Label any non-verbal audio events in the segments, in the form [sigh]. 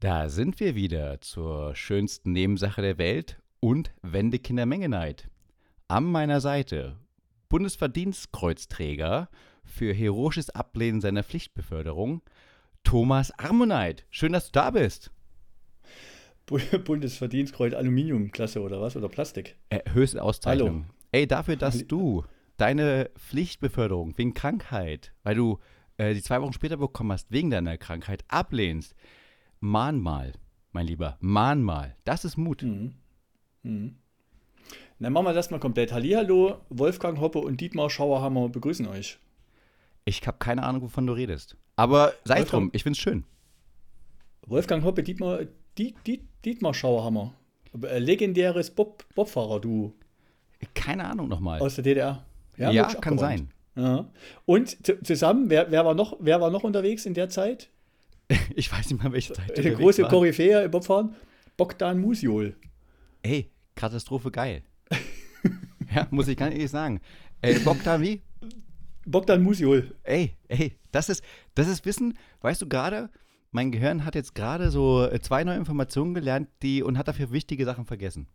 Da sind wir wieder zur schönsten Nebensache der Welt und Wendekinder-Menge-Neid. An meiner Seite Bundesverdienstkreuzträger für heroisches Ablehnen seiner Pflichtbeförderung, Thomas Armoneit. Schön, dass du da bist. [laughs] Bundesverdienstkreuz Aluminiumklasse oder was? Oder Plastik? Äh, höchste Auszeichnung. Hallo. Ey, dafür, dass du deine Pflichtbeförderung wegen Krankheit, weil du äh, die zwei Wochen später bekommen hast, wegen deiner Krankheit, ablehnst, Mahnmal, mein Lieber, Mahnmal. Das ist Mut. Mhm. Mhm. Dann machen wir das mal komplett. Hallihallo, Wolfgang Hoppe und Dietmar Schauerhammer begrüßen euch. Ich habe keine Ahnung, wovon du redest. Aber sei drum, ich finde es schön. Wolfgang Hoppe, Dietmar, Diet, Diet, Dietmar Schauerhammer. Äh, legendäres Bob, Bobfahrer, du. Keine Ahnung nochmal. Aus der DDR. Ja, ja kann sein. Ja. Und zusammen, wer, wer, war noch, wer war noch unterwegs in der Zeit? [laughs] ich weiß nicht mal, welche Zeit. Der große Koryphäe im Bobfahren, Bogdan Musiol. Ey, Katastrophe geil. [laughs] ja, muss ich ganz ehrlich sagen. Ey, Bogdan wie? Bogdan Musiol. Ey, ey, das ist, das ist Wissen, weißt du gerade, mein Gehirn hat jetzt gerade so äh, zwei neue Informationen gelernt, die und hat dafür wichtige Sachen vergessen.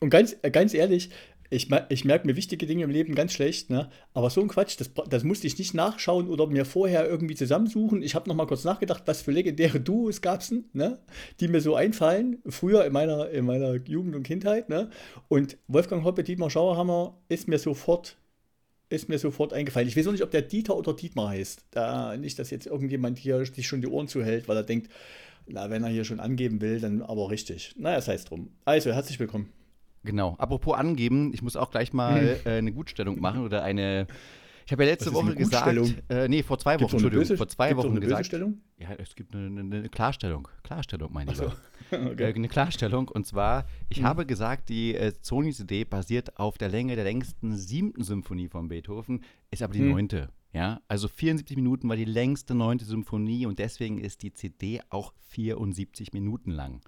Und ganz, äh, ganz ehrlich, ich, ich merke mir wichtige Dinge im Leben ganz schlecht, ne? aber so ein Quatsch, das, das musste ich nicht nachschauen oder mir vorher irgendwie zusammensuchen. Ich habe noch mal kurz nachgedacht, was für legendäre Duos gab es, ne? die mir so einfallen, früher in meiner, in meiner Jugend und Kindheit. Ne? Und Wolfgang Hoppe, Dietmar Schauerhammer ist mir sofort ist mir sofort eingefallen. Ich weiß auch nicht, ob der Dieter oder Dietmar heißt. Da nicht, dass jetzt irgendjemand hier sich schon die Ohren zuhält, weil er denkt, na, wenn er hier schon angeben will, dann aber richtig. Naja, sei es drum. Also, herzlich willkommen. Genau. Apropos angeben, ich muss auch gleich mal äh, eine Gutstellung machen oder eine. Ich habe ja letzte Woche gesagt, äh, nee, vor zwei Wochen, Entschuldigung, böse, vor zwei Wochen gesagt. Stellung? Ja, es gibt eine, eine, eine Klarstellung. Klarstellung, meine ich. So. [laughs] okay. äh, eine Klarstellung. Und zwar, ich mhm. habe gesagt, die äh, Sonys Idee basiert auf der Länge der längsten siebten Symphonie von Beethoven, ist aber die mhm. neunte. Ja, also 74 Minuten war die längste neunte Symphonie und deswegen ist die CD auch 74 Minuten lang.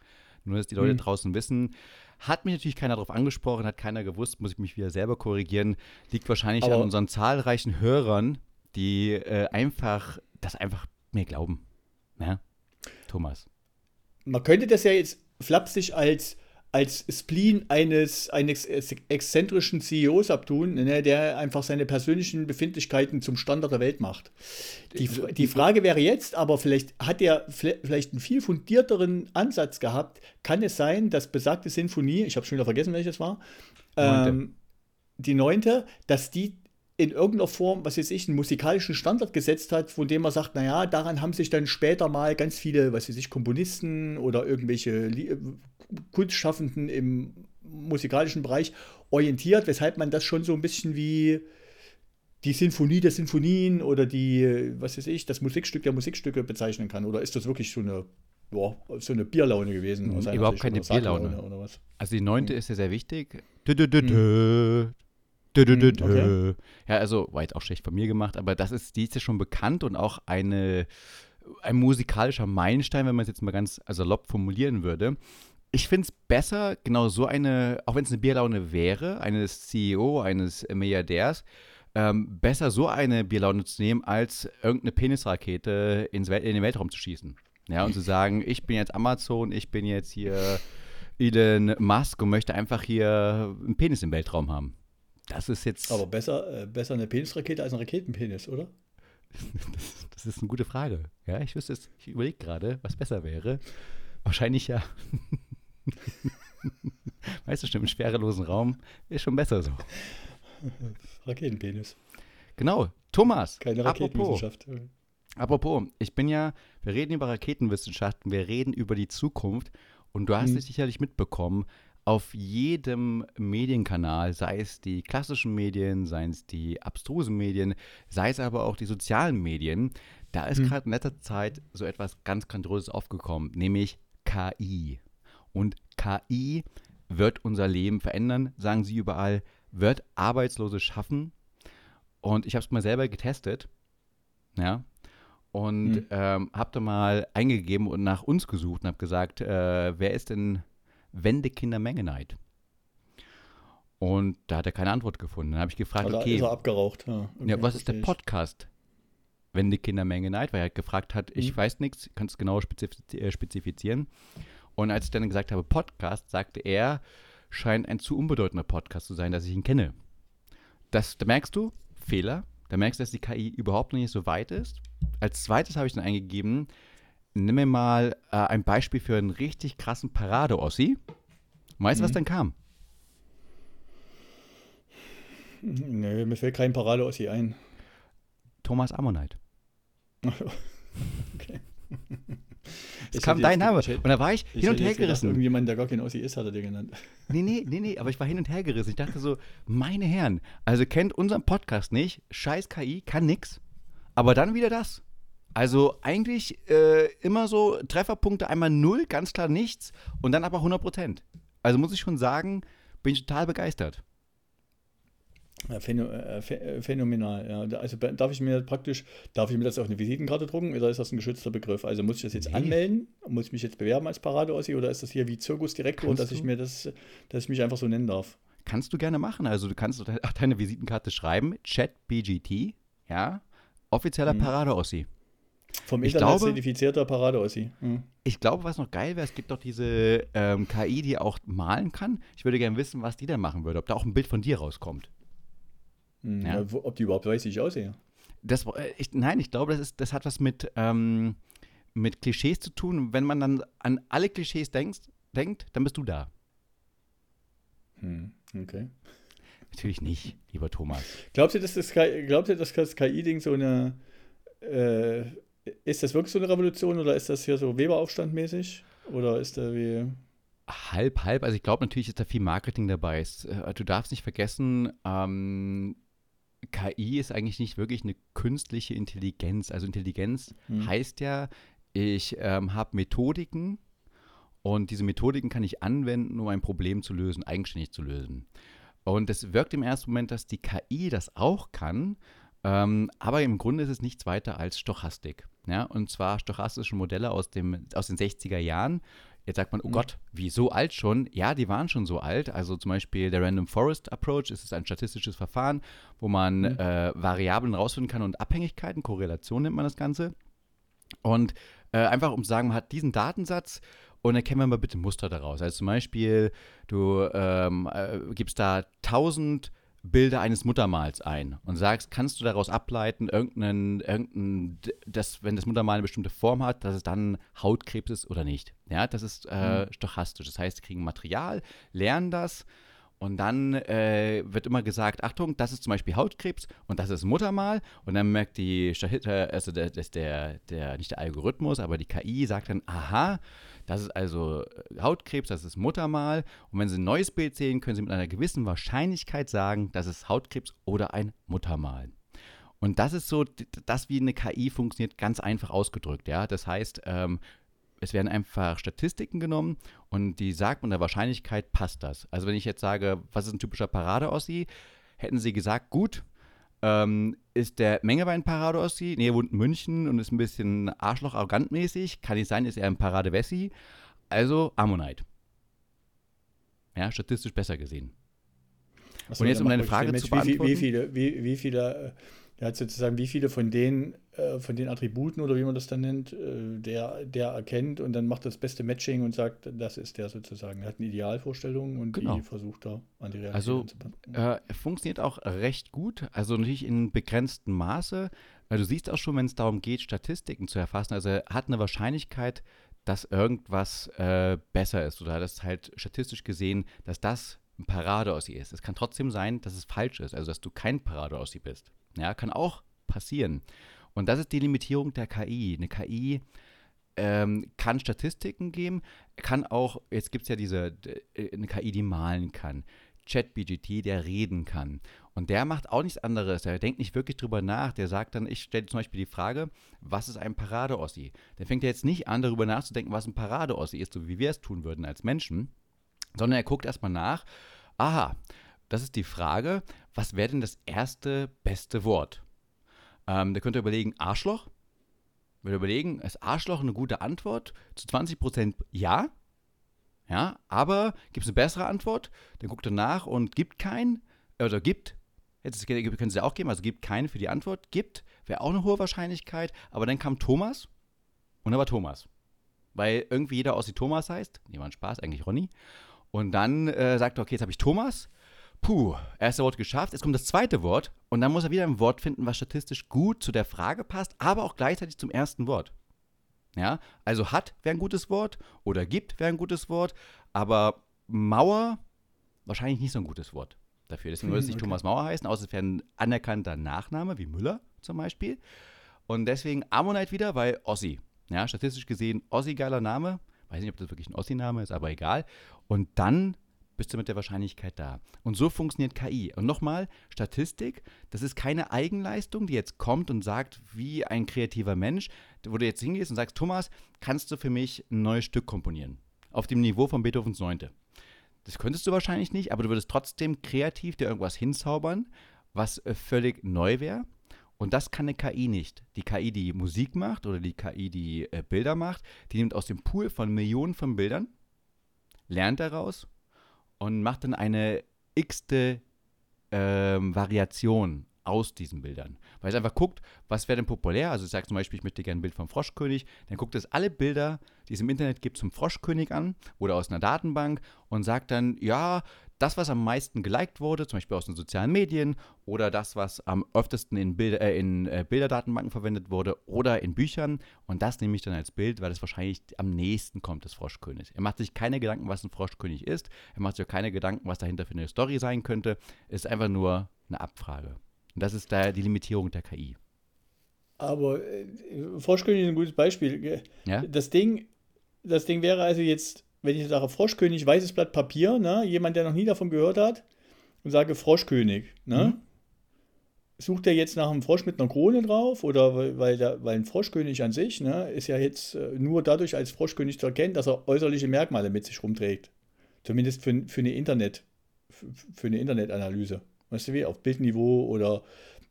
Nur, dass die Leute mhm. draußen wissen, hat mich natürlich keiner darauf angesprochen, hat keiner gewusst, muss ich mich wieder selber korrigieren. Liegt wahrscheinlich Aber an unseren zahlreichen Hörern, die äh, einfach das einfach mir glauben. Ja? Thomas. Man könnte das ja jetzt flapsig als als Spleen eines, eines exzentrischen CEOs abtun, ne, der einfach seine persönlichen Befindlichkeiten zum Standard der Welt macht. Die, die Frage wäre jetzt, aber vielleicht hat er vielleicht einen viel fundierteren Ansatz gehabt. Kann es sein, dass besagte Sinfonie, ich habe schon wieder vergessen, welches war, ähm, die neunte, dass die in irgendeiner Form, was weiß ich, einen musikalischen Standard gesetzt hat, von dem man sagt, naja, daran haben sich dann später mal ganz viele, was weiß ich, Komponisten oder irgendwelche Kunstschaffenden im musikalischen Bereich orientiert, weshalb man das schon so ein bisschen wie die Sinfonie der Sinfonien oder die, was weiß ich, das Musikstück der Musikstücke bezeichnen kann. Oder ist das wirklich so eine, boah, so eine Bierlaune gewesen? Mhm, überhaupt keine Bierlaune. Oder was? Also die neunte mhm. ist ja sehr wichtig. Dö, dö, dö, mhm. Okay. Ja, also war jetzt auch schlecht von mir gemacht, aber das ist, die ist ja schon bekannt und auch eine, ein musikalischer Meilenstein, wenn man es jetzt mal ganz salopp formulieren würde. Ich finde es besser, genau so eine, auch wenn es eine Bierlaune wäre, eines CEO, eines Milliardärs, ähm, besser so eine Bierlaune zu nehmen, als irgendeine Penisrakete ins Wel in den Weltraum zu schießen. Ja, und zu sagen, ich bin jetzt Amazon, ich bin jetzt hier Elon Musk und möchte einfach hier einen Penis im Weltraum haben. Das ist jetzt. Aber besser, äh, besser eine Penisrakete als ein Raketenpenis, oder? [laughs] das, das, ist eine gute Frage. Ja, ich wüsste es, ich überlege gerade, was besser wäre. Wahrscheinlich ja. [laughs] [laughs] weißt du, schon im schwerelosen Raum ist schon besser so. Raketenpenis. Genau. Thomas. Keine Raketenwissenschaft. Apropos, apropos, ich bin ja, wir reden über Raketenwissenschaften, wir reden über die Zukunft und du hast hm. es sicherlich mitbekommen, auf jedem Medienkanal, sei es die klassischen Medien, seien es die abstrusen Medien, sei es aber auch die sozialen Medien, da ist hm. gerade in letzter Zeit so etwas ganz Grandioses aufgekommen, nämlich KI. Und KI wird unser Leben verändern, sagen sie überall, wird Arbeitslose schaffen. Und ich habe es mal selber getestet. Ja. Und mhm. ähm, habe da mal eingegeben und nach uns gesucht und habe gesagt, äh, wer ist denn Wendekinder Mengenheit? Und da hat er keine Antwort gefunden. Dann habe ich gefragt, also okay. Ist er abgeraucht. Ja, okay, ja was ist der Podcast wenn die Kindermenge Neid, weil er gefragt hat, ich Mhm. weiß nichts, kannst du genau äh, spezifizieren. Und als ich dann gesagt habe Podcast, sagte er, scheint ein zu unbedeutender Podcast zu sein, dass ich ihn kenne. Das, da merkst du, Fehler, da merkst du, dass die KI überhaupt noch nicht so weit ist. Als zweites habe ich dann eingegeben, nimm mir mal äh, ein Beispiel für einen richtig krassen Parade-Ossi. Weißt du, was Mhm. dann kam? Nö, mir fällt kein Parade-Ossi ein. Thomas Ammonite. [laughs] okay. Es kam dein Name. Und da war ich, Ich hin und her gedacht, gerissen. Irgendjemand, der gar kein Ossi ist, hat er dir genannt. [laughs] Nee, nee, nee, nee, aber ich war hin und her gerissen. Ich dachte so, meine Herren, also kennt unseren Podcast nicht, scheiß KI, kann nix, aber dann wieder das. Also eigentlich äh, immer so Trefferpunkte einmal null, ganz klar nichts und dann aber 100 Prozent. Also muss ich schon sagen, bin ich total begeistert. Ja, phäno äh, phä- äh, phänomenal, ja. Also darf ich mir praktisch, darf ich mir das auf eine Visitenkarte drucken oder ist das ein geschützter Begriff? Also muss ich das jetzt Nee. anmelden? Muss ich mich jetzt bewerben als Parade-Ossi oder ist das hier wie Zirkusdirektor, dass ich mir das, dass ich mich einfach so nennen darf? Kannst du gerne machen. Also du kannst auf deine Visitenkarte schreiben, ChatBGT, ja, offizieller Mhm. Parade-Ossi. Vom Ich Internet glaube- zertifizierter Parade-Ossi. Mhm. Ich glaube, was noch geil wäre, es gibt doch diese ähm, KI, die auch malen kann. Ich würde gerne wissen, was die da machen würde, ob da auch ein Bild von dir rauskommt. Mhm. Ja. Ja, ob die überhaupt weiß, wie ich aussehe. Das, äh, ich, nein, ich glaube, das, ist, das hat was mit, ähm, mit Klischees zu tun. Wenn man dann an alle Klischees denkst, denkt, dann bist du da. Hm. Okay. Natürlich nicht, lieber Thomas. Glaubst du, dass das, glaubt ihr, dass das KI-Ding so eine. Äh, ist das wirklich so eine Revolution oder ist das hier so Weberaufstand mäßig? Oder ist da wie. Halb, halb. Also ich glaube natürlich ist da viel Marketing dabei. Äh, du darfst nicht vergessen, ähm, KI ist eigentlich nicht wirklich eine künstliche Intelligenz. Also Intelligenz Hm. heißt ja, ich ähm, habe Methodiken und diese Methodiken kann ich anwenden, um ein Problem zu lösen, eigenständig zu lösen. Und es wirkt im ersten Moment, dass die KI das auch kann, ähm, aber im Grunde ist es nichts weiter als Stochastik. Ja? Und zwar stochastische Modelle aus, dem, aus den 60er Jahren. Jetzt sagt man, oh Mhm. Gott, wie so alt schon? Ja, die waren schon so alt. Also zum Beispiel der Random Forest Approach ist es ein statistisches Verfahren, wo man Mhm. äh, Variablen rausfinden kann und Abhängigkeiten, Korrelation nennt man das Ganze. Und äh, einfach um zu sagen, man hat diesen Datensatz und erkennen wir mal bitte Muster daraus. Also zum Beispiel, du ähm, äh, gibst da 1000 Bilder eines Muttermals ein und sagst, kannst du daraus ableiten, irgendeinen, irgendein, das, wenn das Muttermal eine bestimmte Form hat, dass es dann Hautkrebs ist oder nicht. Ja, das ist äh, stochastisch. Das heißt, sie kriegen Material, lernen das und dann äh, wird immer gesagt, Achtung, das ist zum Beispiel Hautkrebs und das ist Muttermal. Und dann merkt die, also der, der, der, nicht der Algorithmus, aber die KI sagt dann, aha, das ist also äh, Hautkrebs, das ist Muttermal. Und wenn Sie ein neues Bild sehen, können Sie mit einer gewissen Wahrscheinlichkeit sagen, das ist Hautkrebs oder ein Muttermal. Und das ist so, das wie eine KI funktioniert, ganz einfach ausgedrückt. Ja? Das heißt, ähm, es werden einfach Statistiken genommen und die sagt mit der Wahrscheinlichkeit, passt das. Also wenn ich jetzt sage, was ist ein typischer Parade-Ossi, hätten sie gesagt, gut, ähm, ist der Mengewein Parade-Ossi, nee, er wohnt in München und ist ein bisschen Arschloch-arrogant-mäßig, kann nicht sein, ist er ein Parade-Wessi, also Ammonite. Ja, statistisch besser gesehen. Achso, Und jetzt, um deine Frage man zu Mensch, wie, beantworten. wie viele, wie, wie viele, äh, ja, sozusagen, wie viele von den, äh, von den Attributen oder wie man das dann nennt, äh, der, der erkennt und dann macht das beste Matching und sagt, das ist der sozusagen. Er hat eine Idealvorstellung und Genau. die versucht da an die Realität Also, anzupassen. Äh, funktioniert auch recht gut, also natürlich in begrenztem Maße. Du siehst auch schon, wenn es darum geht, Statistiken zu erfassen, also er hat eine Wahrscheinlichkeit, dass irgendwas äh, besser ist oder das halt statistisch gesehen, dass das ein Parade-Ossi ist. Es kann trotzdem sein, dass es falsch ist, also dass du kein Parade-Ossi bist. Ja, kann auch passieren. Und das ist die Limitierung der KI. Eine KI ähm, kann Statistiken geben, kann auch, jetzt gibt es ja diese, äh, eine KI, die malen kann. ChatBGT, der reden kann. Und der macht auch nichts anderes. Der denkt nicht wirklich drüber nach. Der sagt dann, ich stelle zum Beispiel die Frage, was ist ein Parade-Ossi? Der fängt ja jetzt nicht an, darüber nachzudenken, was ein Parade-Ossi ist, so wie wir es tun würden als Menschen, sondern er guckt erstmal nach, aha, das ist die Frage, was wäre denn das erste beste Wort? Ähm, der könnte überlegen, Arschloch. Würde überlegen, ist Arschloch eine gute Antwort? Zu 20% ja. Ja, aber gibt es eine bessere Antwort? Dann guckt er nach und gibt keinen, oder gibt, Jetzt können Sie auch geben, also gibt keine für die Antwort. Gibt, wäre auch eine hohe Wahrscheinlichkeit. Aber dann kam Thomas und da war Thomas. Weil irgendwie jeder Ossi Thomas heißt. Ein Spaß, eigentlich Ronny. Und dann äh, sagt er, okay, jetzt habe ich Thomas. Puh, erste Wort geschafft. Jetzt kommt das zweite Wort. Und dann muss er wieder ein Wort finden, was statistisch gut zu der Frage passt, aber auch gleichzeitig zum ersten Wort. Ja, also hat wäre ein gutes Wort oder gibt wäre ein gutes Wort, aber Mauer wahrscheinlich nicht so ein gutes Wort dafür. Deswegen würde es nicht okay. Thomas Mauer heißen, außer es wäre ein anerkannter Nachname, wie Müller zum Beispiel. Und deswegen Ammonite wieder, weil Ossi. Ja, statistisch gesehen, Ossi geiler Name. Weiß nicht, ob das wirklich ein Ossi-Name ist, aber egal. Und dann bist du mit der Wahrscheinlichkeit da. Und so funktioniert KI. Und nochmal, Statistik, das ist keine Eigenleistung, die jetzt kommt und sagt, wie ein kreativer Mensch, wo du jetzt hingehst und sagst, Thomas, kannst du für mich ein neues Stück komponieren? Auf dem Niveau von Beethovens Neunte. Das könntest du wahrscheinlich nicht, aber du würdest trotzdem kreativ dir irgendwas hinzaubern, was äh, völlig neu wäre. Und das kann eine KI nicht. Die KI, die Musik macht oder die KI, die äh, Bilder macht, die nimmt aus dem Pool von Millionen von Bildern, lernt daraus und macht dann eine x-te ähm, Variation aus diesen Bildern. Weil es einfach guckt, was wäre denn populär. Also ich sage zum Beispiel, ich möchte gerne ein Bild vom Froschkönig. Dann guckt es alle Bilder, die es im Internet gibt, zum Froschkönig an oder aus einer Datenbank und sagt dann, ja, das, was am meisten geliked wurde, zum Beispiel aus den sozialen Medien oder das, was am öftesten in, Bilder, äh, in äh, Bilderdatenbanken verwendet wurde oder in Büchern. Und das nehme ich dann als Bild, weil es wahrscheinlich am nächsten kommt des Froschkönigs. Er macht sich keine Gedanken, was ein Froschkönig ist. Er macht sich auch keine Gedanken, was dahinter für eine Story sein könnte. Es ist einfach nur eine Abfrage. Und das ist da die Limitierung der KI. Aber äh, Froschkönig ist ein gutes Beispiel. Ja? Das, Ding, das Ding wäre also jetzt wenn ich sage Froschkönig, weißes Blatt Papier, ne? jemand, der noch nie davon gehört hat, und sage Froschkönig, ne? Mhm. Sucht er jetzt nach einem Frosch mit einer Krone drauf oder weil, der, weil ein Froschkönig an sich ne, ist ja jetzt äh, nur dadurch als Froschkönig zu erkennen, dass er äußerliche Merkmale mit sich rumträgt. Zumindest für, für eine Internet, für eine Internetanalyse. Weißt du wie, auf Bildniveau oder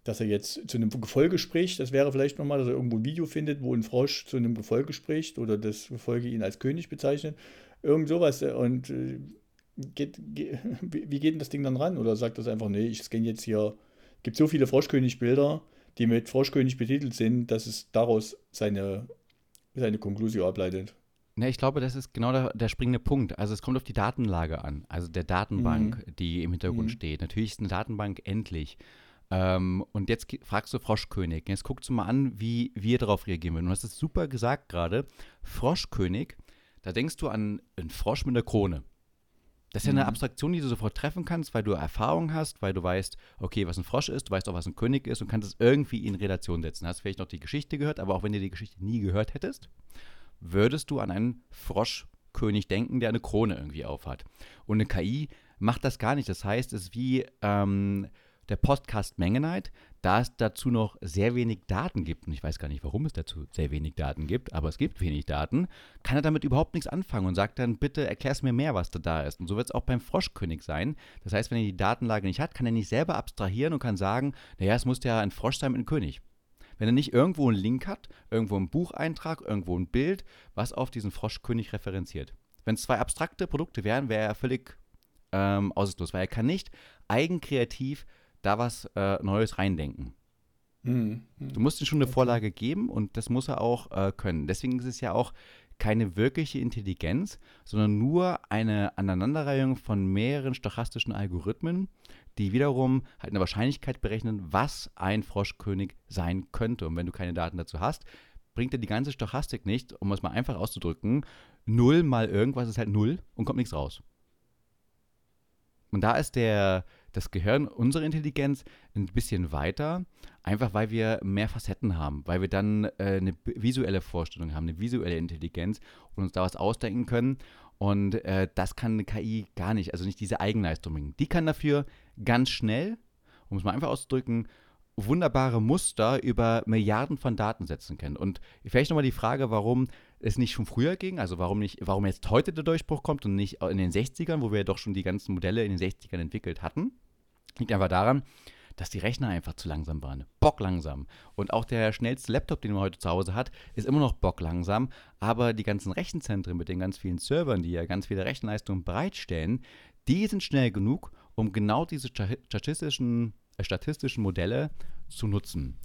dass er jetzt zu einem Gefolge spricht. Das wäre vielleicht nochmal, dass er irgendwo ein Video findet, wo ein Frosch zu einem Gefolge spricht oder das Gefolge ihn als König bezeichnet. Irgend sowas. Und äh, geht, geht, [laughs] wie geht denn das Ding dann ran? Oder sagt das einfach, nee, ich scanne jetzt hier. Es gibt so viele Froschkönig-Bilder, die mit Froschkönig betitelt sind, dass es daraus seine, seine Konklusion ableitet. Ne, ich glaube, das ist genau der, der, springende Punkt. Also es kommt auf die Datenlage an, also der Datenbank, mhm. die im Hintergrund mhm. steht. Natürlich ist eine Datenbank endlich. Ähm, und jetzt fragst du Froschkönig. Jetzt guckst du mal an, wie wir darauf reagieren würden. Du hast es super gesagt gerade. Froschkönig da denkst du an einen Frosch mit einer Krone. Das ist ja eine mhm. Abstraktion, die du sofort treffen kannst, weil du Erfahrung hast, weil du weißt, okay, was ein Frosch ist, du weißt auch, was ein König ist und kannst es irgendwie in Relation setzen. Hast vielleicht noch die Geschichte gehört, aber auch wenn du die Geschichte nie gehört hättest, würdest du an einen Froschkönig denken, der eine Krone irgendwie aufhat. Und eine KI macht das gar nicht. Das heißt, es ist wie ähm, der Podcast Mengenheit, da es dazu noch sehr wenig Daten gibt, und ich weiß gar nicht, warum es dazu sehr wenig Daten gibt, aber es gibt wenig Daten, kann er damit überhaupt nichts anfangen und sagt dann, bitte erklär's mir mehr, was da da ist. Und so wird es auch beim Froschkönig sein. Das heißt, wenn er die Datenlage nicht hat, kann er nicht selber abstrahieren und kann sagen, naja, es muss ja ein Frosch sein mit einem König. Wenn er nicht irgendwo einen Link hat, irgendwo einen Bucheintrag, irgendwo ein Bild, was auf diesen Froschkönig referenziert. Wenn es zwei abstrakte Produkte wären, wäre er völlig ähm, aussichtslos, weil er kann nicht eigenkreativ da was äh, Neues reindenken. Mhm. Du musst ihm schon eine Vorlage geben und das muss er auch äh, können. Deswegen ist es ja auch keine wirkliche Intelligenz, sondern nur eine Aneinanderreihung von mehreren stochastischen Algorithmen, die wiederum halt eine Wahrscheinlichkeit berechnen, was ein Froschkönig sein könnte. Und wenn du keine Daten dazu hast, bringt dir die ganze Stochastik nicht, um es mal einfach auszudrücken, null mal irgendwas ist halt null und kommt nichts raus. Und da ist der, das Gehirn, unsere Intelligenz, ein bisschen weiter, einfach weil wir mehr Facetten haben, weil wir dann äh, eine visuelle Vorstellung haben, eine visuelle Intelligenz und uns da was ausdenken können. Und äh, das kann eine KI gar nicht, also nicht diese Eigenleistung. Die kann dafür ganz schnell, um es mal einfach auszudrücken, wunderbare Muster über Milliarden von Datensätzen kennen. Und vielleicht nochmal die Frage, warum es nicht schon früher ging, also warum nicht, warum jetzt heute der Durchbruch kommt und nicht in den 60ern, wo wir ja doch schon die ganzen Modelle in den 60ern entwickelt hatten. Liegt einfach daran, dass die Rechner einfach zu langsam waren. Bocklangsam. Und auch der schnellste Laptop, den man heute zu Hause hat, ist immer noch bocklangsam. Aber die ganzen Rechenzentren mit den ganz vielen Servern, die ja ganz viele Rechenleistungen bereitstellen, die sind schnell genug, um genau diese statistischen statistischen Modelle zu nutzen.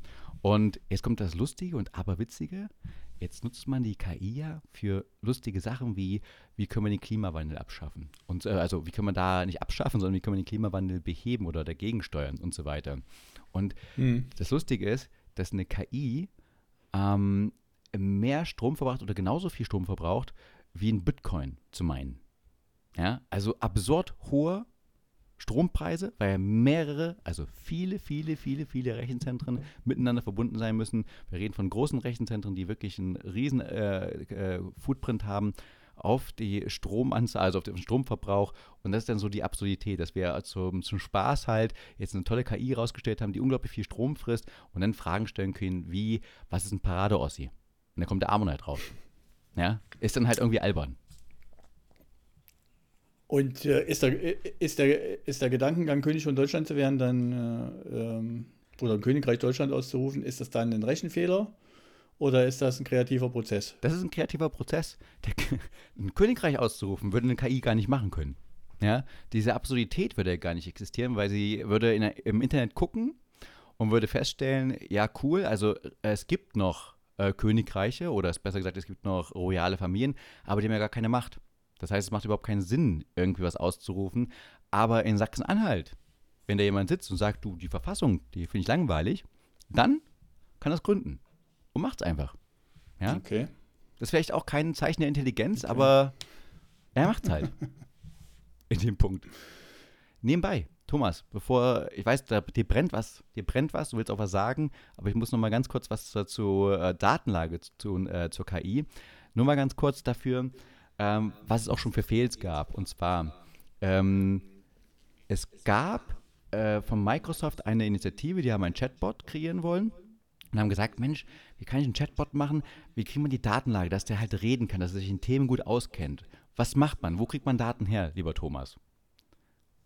Und jetzt kommt das Lustige und Aberwitzige. Jetzt nutzt man die KI ja für lustige Sachen wie, wie können wir den Klimawandel abschaffen? Und äh, also wie können wir da nicht abschaffen, sondern wie können wir den Klimawandel beheben oder dagegen steuern und so weiter. Und hm. das Lustige ist, dass eine KI ähm, mehr Strom verbraucht oder genauso viel Strom verbraucht, wie ein Bitcoin zu meinen. Ja, also absurd hohe Strompreise, weil mehrere, also viele, viele, viele, viele Rechenzentren miteinander verbunden sein müssen. Wir reden von großen Rechenzentren, die wirklich einen riesen äh, äh, Footprint haben auf die Stromanzahl, also auf den Stromverbrauch. Und das ist dann so die Absurdität, dass wir zum, zum Spaß halt jetzt eine tolle KI rausgestellt haben, die unglaublich viel Strom frisst und dann Fragen stellen können, wie, was ist ein Parade-Ossi? Und dann kommt der Ammonite drauf. Ja, ist dann halt irgendwie albern. Und äh, ist, der, ist, der, ist der Gedankengang, König von Deutschland zu werden, dann äh, ähm, oder Königreich Deutschland auszurufen, ist das dann ein Rechenfehler oder ist das ein kreativer Prozess? Das ist ein kreativer Prozess. Der, [laughs] ein Königreich auszurufen würde eine KI gar nicht machen können. Ja, diese Absurdität würde gar nicht existieren, weil sie würde in, im Internet gucken und würde feststellen, ja cool, also es gibt noch äh, Königreiche oder es besser gesagt, es gibt noch royale Familien, aber die haben ja gar keine Macht. Das heißt, es macht überhaupt keinen Sinn, irgendwie was auszurufen. Aber in Sachsen-Anhalt, wenn da jemand sitzt und sagt, du, die Verfassung, die finde ich langweilig, dann kann das gründen. Und macht es einfach. Ja? Okay. Das ist vielleicht auch kein Zeichen der Intelligenz, okay. aber er macht es halt. [laughs] in dem Punkt. Nebenbei, Thomas, bevor, ich weiß, da, dir brennt was, dir brennt was, du willst auch was sagen, aber ich muss noch mal ganz kurz was zur äh, Datenlage zu, äh, zur KI. Nur mal ganz kurz dafür, ähm, was es auch schon für Fails gab. Und zwar, ähm, es gab äh, von Microsoft eine Initiative, die haben einen Chatbot kreieren wollen und haben gesagt, Mensch, wie kann ich einen Chatbot machen? Wie kriegt man die Datenlage, dass der halt reden kann, dass er sich in Themen gut auskennt? Was macht man? Wo kriegt man Daten her, lieber Thomas?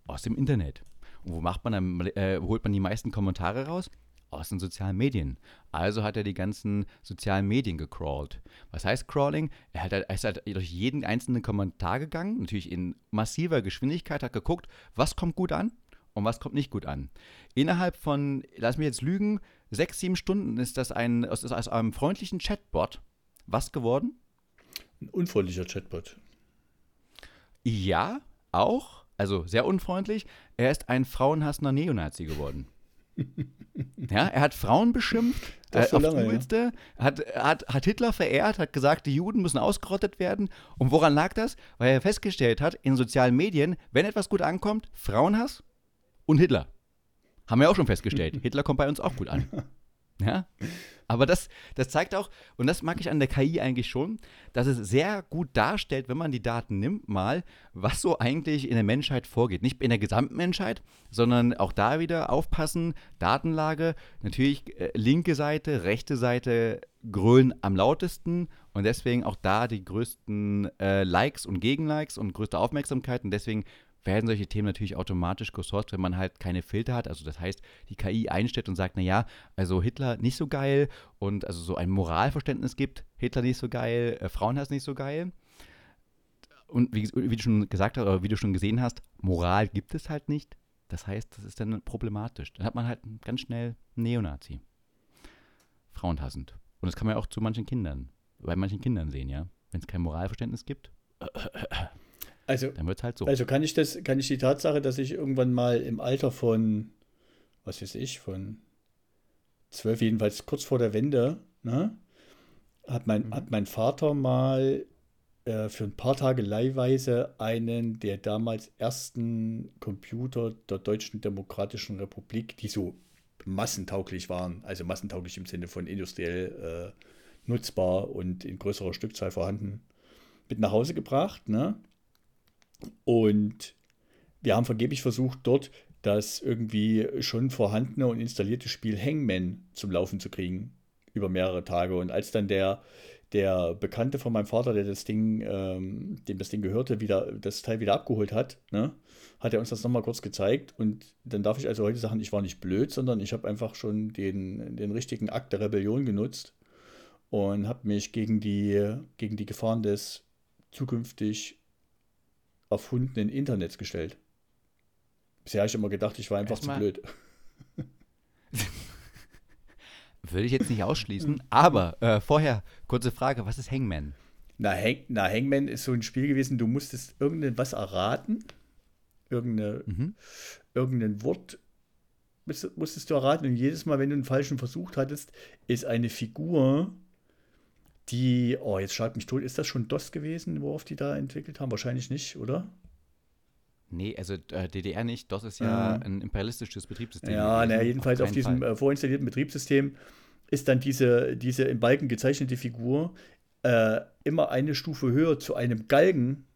Aus dem Internet. Und wo macht man dann, äh, holt man die meisten Kommentare raus? Aus den sozialen Medien. Also hat er die ganzen sozialen Medien gecrawlt. Was heißt Crawling? Er, hat, er ist halt durch jeden einzelnen Kommentar gegangen, natürlich in massiver Geschwindigkeit, hat geguckt, was kommt gut an und was kommt nicht gut an. Innerhalb von, lass mich jetzt lügen, sechs, sieben Stunden ist das ein, aus, aus einem freundlichen Chatbot was geworden? Ein unfreundlicher Chatbot. Ja, auch. Also sehr unfreundlich. Er ist ein frauenhassender Neonazi geworden. Ja, er hat Frauen beschimpft, äh, auf lange, Übelste, ja. hat, hat, hat Hitler verehrt, hat gesagt, die Juden müssen ausgerottet werden. Und woran lag das? Weil er festgestellt hat, in sozialen Medien, wenn etwas gut ankommt, Frauenhass und Hitler. Haben wir auch schon festgestellt. [laughs] Hitler kommt bei uns auch gut an. Ja? Aber das, das zeigt auch, und das mag ich an der KI eigentlich schon, dass es sehr gut darstellt, wenn man die Daten nimmt, mal, was so eigentlich in der Menschheit vorgeht. Nicht in der gesamten Menschheit, sondern auch da wieder aufpassen, Datenlage, natürlich äh, linke Seite, rechte Seite grölen am lautesten und deswegen auch da die größten äh, Likes und Gegenlikes und größte Aufmerksamkeit und deswegen werden solche Themen natürlich automatisch gesourced, wenn man halt keine Filter hat. Also das heißt, die KI einstellt und sagt, naja, also Hitler nicht so geil und also so ein Moralverständnis gibt, Hitler nicht so geil, äh, Frauenhass nicht so geil. Und wie, wie, du schon gesagt hast, oder wie du schon gesehen hast, Moral gibt es halt nicht. Das heißt, das ist dann problematisch. Dann hat man halt ganz schnell einen Neonazi. Frauenhassend. Und das kann man ja auch zu manchen Kindern, bei manchen Kindern sehen, ja. Wenn es kein Moralverständnis gibt, also, dann wird halt so. Also kann ich das, kann ich die Tatsache, dass ich irgendwann mal im Alter von, was weiß ich, von zwölf, jedenfalls kurz vor der Wende, ne, hat mein, mhm. hat mein Vater mal äh, für ein paar Tage leihweise einen der damals ersten Computer der Deutschen Demokratischen Republik, die so massentauglich waren, also massentauglich im Sinne von industriell äh, nutzbar und in größerer Stückzahl vorhanden, mit nach Hause gebracht, ne? Und wir haben vergeblich versucht, dort das irgendwie schon vorhandene und installierte Spiel Hangman zum Laufen zu kriegen über mehrere Tage. Und als dann der, der Bekannte von meinem Vater, der das Ding, ähm, dem das Ding gehörte, wieder das Teil wieder abgeholt hat, ne, hat er uns das nochmal kurz gezeigt. Und dann darf ich also heute sagen, ich war nicht blöd, sondern ich habe einfach schon den, den richtigen Akt der Rebellion genutzt und habe mich gegen die, gegen die Gefahren des zukünftig erfundenen Internets gestellt. Bisher habe ich immer gedacht, ich war einfach Erstmal. zu blöd. [laughs] Würde ich jetzt nicht ausschließen, aber äh, vorher kurze Frage, was ist Hangman? Na, Hang na, Hangman ist so ein Spiel gewesen, du musstest irgendwas erraten, irgendeine, mhm. irgendein Wort musstest du erraten und jedes Mal, wenn du einen falschen versucht hattest, ist eine Figur die, oh, jetzt schalt mich tot, ist das schon DOS gewesen, worauf die da entwickelt haben? Wahrscheinlich nicht, oder? Nee, also äh, DDR nicht. DOS ist ja, ja. ein imperialistisches Betriebssystem. Ja, na, jedenfalls auf, auf diesem äh, vorinstallierten Betriebssystem ist dann diese, diese im Balken gezeichnete Figur äh, immer eine Stufe höher zu einem Galgen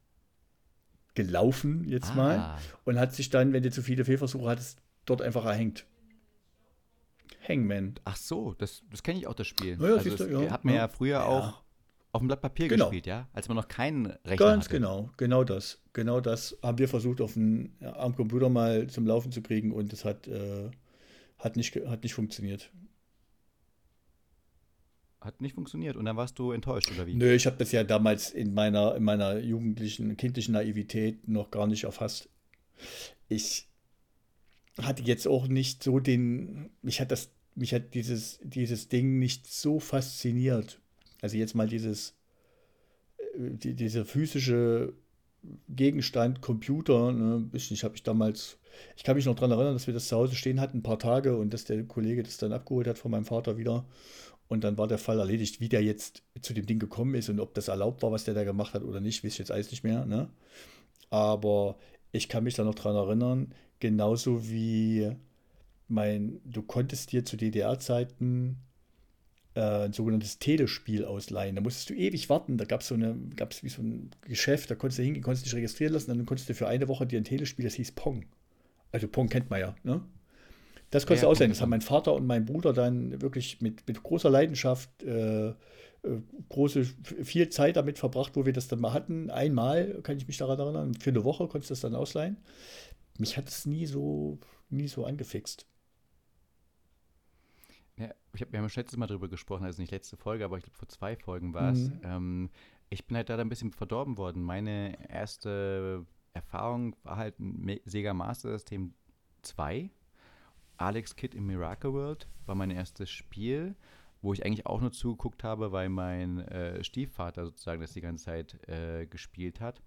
gelaufen, jetzt ah. mal, und hat sich dann, wenn du zu viele Fehlversuche hattest, dort einfach erhängt. Hangman. Ach so, das, das kenne ich auch, das Spiel. Ja, also das ja, hat man ja, ja früher auch auf dem Blatt Papier genau. gespielt, ja? Als man noch keinen Rechner Ganz hatte. genau, genau das. Genau das haben wir versucht, auf dem, am Computer mal zum Laufen zu kriegen und das hat, äh, hat, nicht, hat nicht funktioniert. Hat nicht funktioniert und dann warst du enttäuscht, oder wie? Nö, ich habe das ja damals in meiner, in meiner jugendlichen, kindlichen Naivität noch gar nicht erfasst. Ich hatte jetzt auch nicht so den, mich hat das, mich hat dieses, dieses Ding nicht so fasziniert. Also jetzt mal dieses, äh, die, dieser physische Gegenstand, Computer, ne, ich habe ich damals, ich kann mich noch daran erinnern, dass wir das zu Hause stehen hatten, ein paar Tage und dass der Kollege das dann abgeholt hat von meinem Vater wieder. Und dann war der Fall erledigt, wie der jetzt zu dem Ding gekommen ist und ob das erlaubt war, was der da gemacht hat oder nicht, weiß ich jetzt alles nicht mehr. Ne? Aber ich kann mich da noch daran erinnern, genauso wie mein, du konntest dir zu DDR-Zeiten äh, ein sogenanntes Telespiel ausleihen. Da musstest du ewig warten. Da gab es so eine, gab es wie so ein Geschäft, da konntest du hingehen, konntest dich registrieren lassen, dann konntest du für eine Woche dir ein Telespiel, das hieß Pong. Also Pong kennt man ja, ne? Das konntest ja, du ausleihen. Das haben mein Vater und mein Bruder dann wirklich mit, mit großer Leidenschaft äh, äh, große, viel Zeit damit verbracht, wo wir das dann mal hatten. Einmal kann ich mich daran erinnern, für eine Woche konntest du das dann ausleihen. Mich hat es nie so, nie so angefixt. Ich hab, wir haben schon letztes Mal darüber gesprochen, also nicht letzte Folge, aber ich glaube vor zwei Folgen war es. Mhm. Ähm, ich bin halt da ein bisschen verdorben worden. Meine erste Erfahrung war halt ein Sega Master System 2. Alex Kid im Miracle World war mein erstes Spiel, wo ich eigentlich auch nur zugeguckt habe, weil mein äh, Stiefvater sozusagen das die ganze Zeit äh, gespielt hat.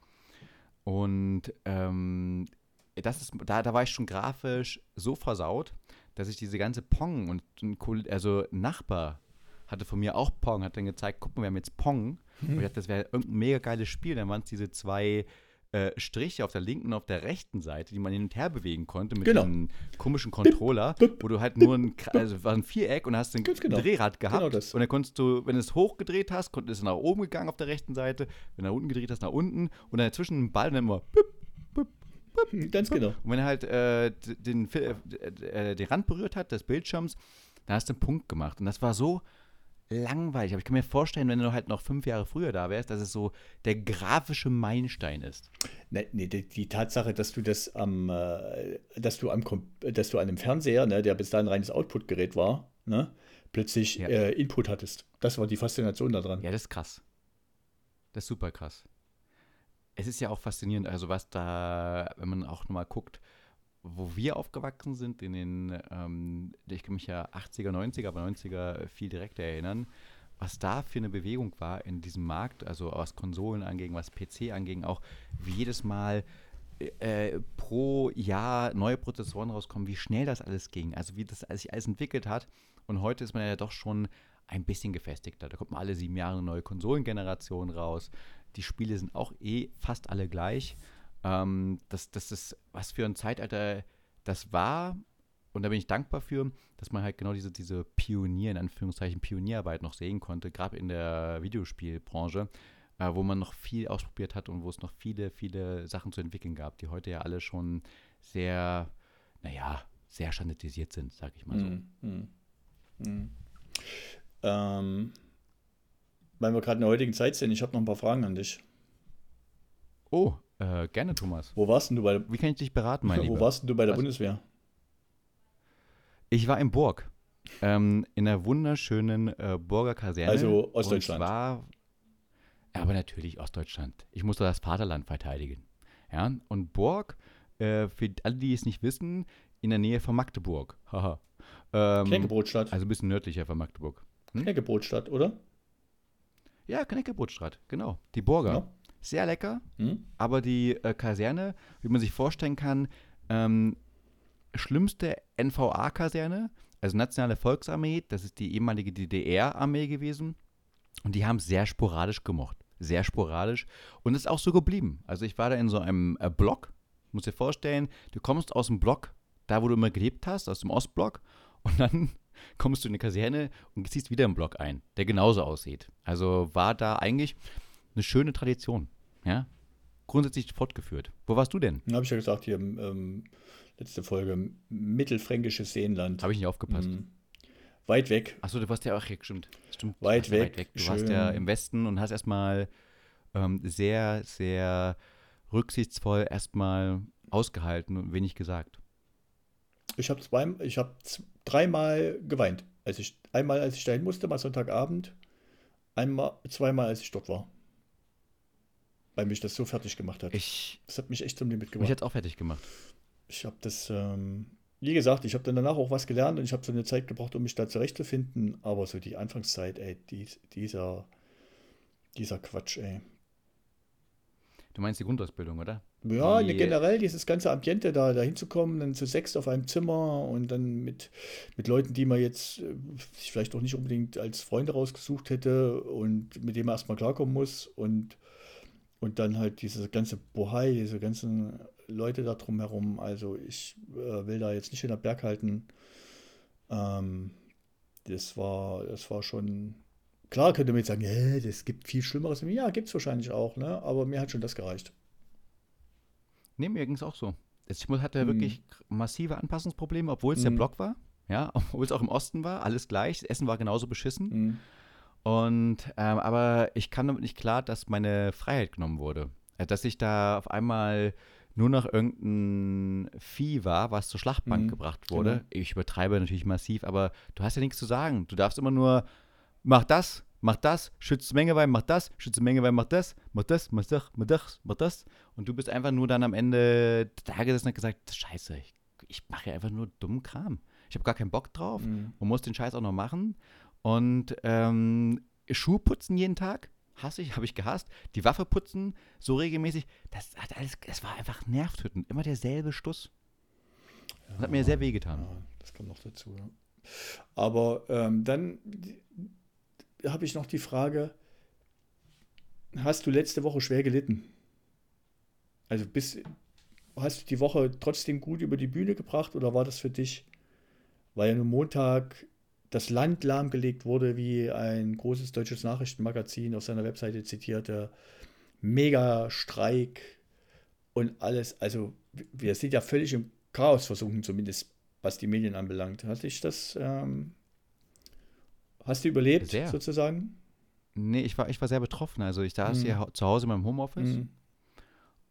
Und ähm, das ist, da, da war ich schon grafisch so versaut, dass ich diese ganze Pong und ein, also Nachbar hatte von mir auch Pong, hat dann gezeigt, guck mal, wir haben jetzt Pong. Mhm. Und ich dachte, das wäre irgendein mega geiles Spiel. Dann waren es diese zwei äh, Striche auf der linken und auf der rechten Seite, die man hin und her bewegen konnte mit genau. einem komischen Controller, wo du halt nur ein, also war ein Viereck und hast ein genau. Drehrad gehabt. Genau und dann konntest du, wenn du es hochgedreht hast, konntest du nach oben gegangen auf der rechten Seite, wenn du nach unten gedreht hast, nach unten und dann dazwischen ein Ball und dann immer Ganz genau. Und wenn er halt äh, den, äh, äh, den Rand berührt hat des Bildschirms, dann hast du einen Punkt gemacht. Und das war so langweilig. Aber ich kann mir vorstellen, wenn du halt noch fünf Jahre früher da wärst, dass es so der grafische Meilenstein ist. Nee, nee die, die, Tatsache, dass du das am, äh, dass du am, dass du an einem Fernseher, ne, der bis dahin ein reines Output-Gerät war, ne, plötzlich ja. äh, Input hattest. Das war die Faszination daran. Ja, das ist krass. Das ist super krass es ist ja auch faszinierend, also was da, wenn man auch nochmal guckt, wo wir aufgewachsen sind, in den, ähm, ich kann mich ja 80er, 90er, aber 90er viel direkter erinnern, was da für eine Bewegung war in diesem Markt, also was Konsolen anging, was PC anging, auch wie jedes Mal äh, pro Jahr neue Prozessoren rauskommen, wie schnell das alles ging, also wie das sich alles entwickelt hat. Und heute ist man ja doch schon ein bisschen gefestigter. Da kommt man alle sieben Jahre eine neue Konsolengeneration raus. Die Spiele sind auch eh fast alle gleich. Ähm, das, das ist, was für ein Zeitalter das war. Und da bin ich dankbar für, dass man halt genau diese, diese Pionier, in Anführungszeichen Pionierarbeit noch sehen konnte, gerade in der Videospielbranche, äh, wo man noch viel ausprobiert hat und wo es noch viele, viele Sachen zu entwickeln gab, die heute ja alle schon sehr, naja, sehr standardisiert sind, sag ich mal so. Mm, mm, mm. Ähm, weil wir gerade in der heutigen Zeit sind, ich habe noch ein paar Fragen an dich. Oh, äh, gerne, Thomas. Wo warst denn du bei Wie kann ich dich beraten, mein [laughs] Lieber? Wo warst denn du bei der Was? Bundeswehr? Ich war in Burg. Ähm, in der wunderschönen äh, Burger Kaserne. Also Ostdeutschland. Und zwar, aber natürlich Ostdeutschland. Ich musste das Vaterland verteidigen. Ja, und Burg, äh, für alle, die es nicht wissen, in der Nähe von Magdeburg. [laughs] Haha. Ähm, Knäckebrotstadt. Also ein bisschen nördlicher von Magdeburg. Hm? Knäckebrotstadt, oder? Ja, Knäckebrotstadt, genau. Die Burger. Ja. Sehr lecker, hm? aber die äh, Kaserne, wie man sich vorstellen kann, ähm, schlimmste NVA-Kaserne, also Nationale Volksarmee, das ist die ehemalige DDR-Armee gewesen. Und die haben sehr sporadisch gemocht. Sehr sporadisch. Und ist auch so geblieben. Also ich war da in so einem äh, Block, muss dir vorstellen, du kommst aus dem Block, da wo du immer gelebt hast, aus dem Ostblock, und dann kommst du in eine Kaserne und ziehst wieder einen Block ein, der genauso aussieht. Also war da eigentlich eine schöne Tradition. Ja? Grundsätzlich fortgeführt. Wo warst du denn? Habe ich ja gesagt, hier ähm, letzte Folge, mittelfränkisches Seenland. Habe ich nicht aufgepasst. Mhm. Weit weg. Achso, du warst ja auch, stimmt. stimmt weit, weg, weit weg. Du schön. warst ja im Westen und hast erstmal ähm, sehr, sehr rücksichtsvoll erstmal ausgehalten und wenig gesagt. Ich habe zwei, ich habe dreimal geweint. Als ich, einmal, als ich dahin musste, mal Sonntagabend, einmal, zweimal, als ich dort war. Weil mich das so fertig gemacht hat. Ich, das hat mich echt zum Limit gemacht. Mich hat es auch fertig gemacht. Ich habe das, ähm, wie gesagt, ich habe dann danach auch was gelernt und ich habe so eine Zeit gebraucht, um mich da zurechtzufinden. Aber so die Anfangszeit, ey, dies, dieser, dieser Quatsch, ey. Du meinst die Grundausbildung, oder? Ja, die, generell dieses ganze Ambiente da, da hinzukommen, dann zu sechst auf einem Zimmer und dann mit, mit Leuten, die man jetzt äh, vielleicht auch nicht unbedingt als Freunde rausgesucht hätte und mit dem man erstmal klarkommen muss und, und dann halt dieses ganze Bohai, diese ganzen Leute da drumherum. Also ich äh, will da jetzt nicht in der Berg halten. Ähm, das war, das war schon. Klar könnte man jetzt sagen, es gibt viel Schlimmeres. Ja, gibt es wahrscheinlich auch, ne? aber mir hat schon das gereicht. Nee, mir ging es auch so. Ich hatte mhm. wirklich massive Anpassungsprobleme, obwohl es mhm. der Block war. Ja, [laughs] obwohl es auch im Osten war, alles gleich. Das Essen war genauso beschissen. Mhm. Und, ähm, aber ich kam damit nicht klar, dass meine Freiheit genommen wurde. Äh, dass ich da auf einmal nur noch irgendein Vieh war, was zur Schlachtbank mhm. gebracht wurde. Genau. Ich übertreibe natürlich massiv, aber du hast ja nichts zu sagen. Du darfst immer nur, mach das, mach das, schütze Mengewein, mach das, schütze Mengewein, mach das, mach das, mach das, mach das, mach das. Und du bist einfach nur dann am Ende da gesessen und gesagt, scheiße, ich, ich mache ja einfach nur dummen Kram. Ich habe gar keinen Bock drauf mhm. und muss den Scheiß auch noch machen. Und ähm, Schuhe putzen jeden Tag, hasse ich, [laughs] habe ich gehasst. Die Waffe putzen, so regelmäßig, das hat alles, das war einfach nervtötend. Immer derselbe Stuss. Das ja, hat mir sehr wehgetan. Ja, das kommt noch dazu, ja. Aber ähm, dann habe ich noch die Frage, hast du letzte Woche schwer gelitten? Also bist, hast du die Woche trotzdem gut über die Bühne gebracht oder war das für dich, weil ja nur Montag das Land lahmgelegt wurde, wie ein großes deutsches Nachrichtenmagazin auf seiner Webseite zitierte, Mega-Streik und alles, also wir sind ja völlig im Chaos versunken, zumindest was die Medien anbelangt. Hatte ich das ähm, Hast du überlebt, sehr. sozusagen? Nee, ich war, ich war sehr betroffen. Also ich saß mhm. hier zu Hause in meinem Homeoffice mhm.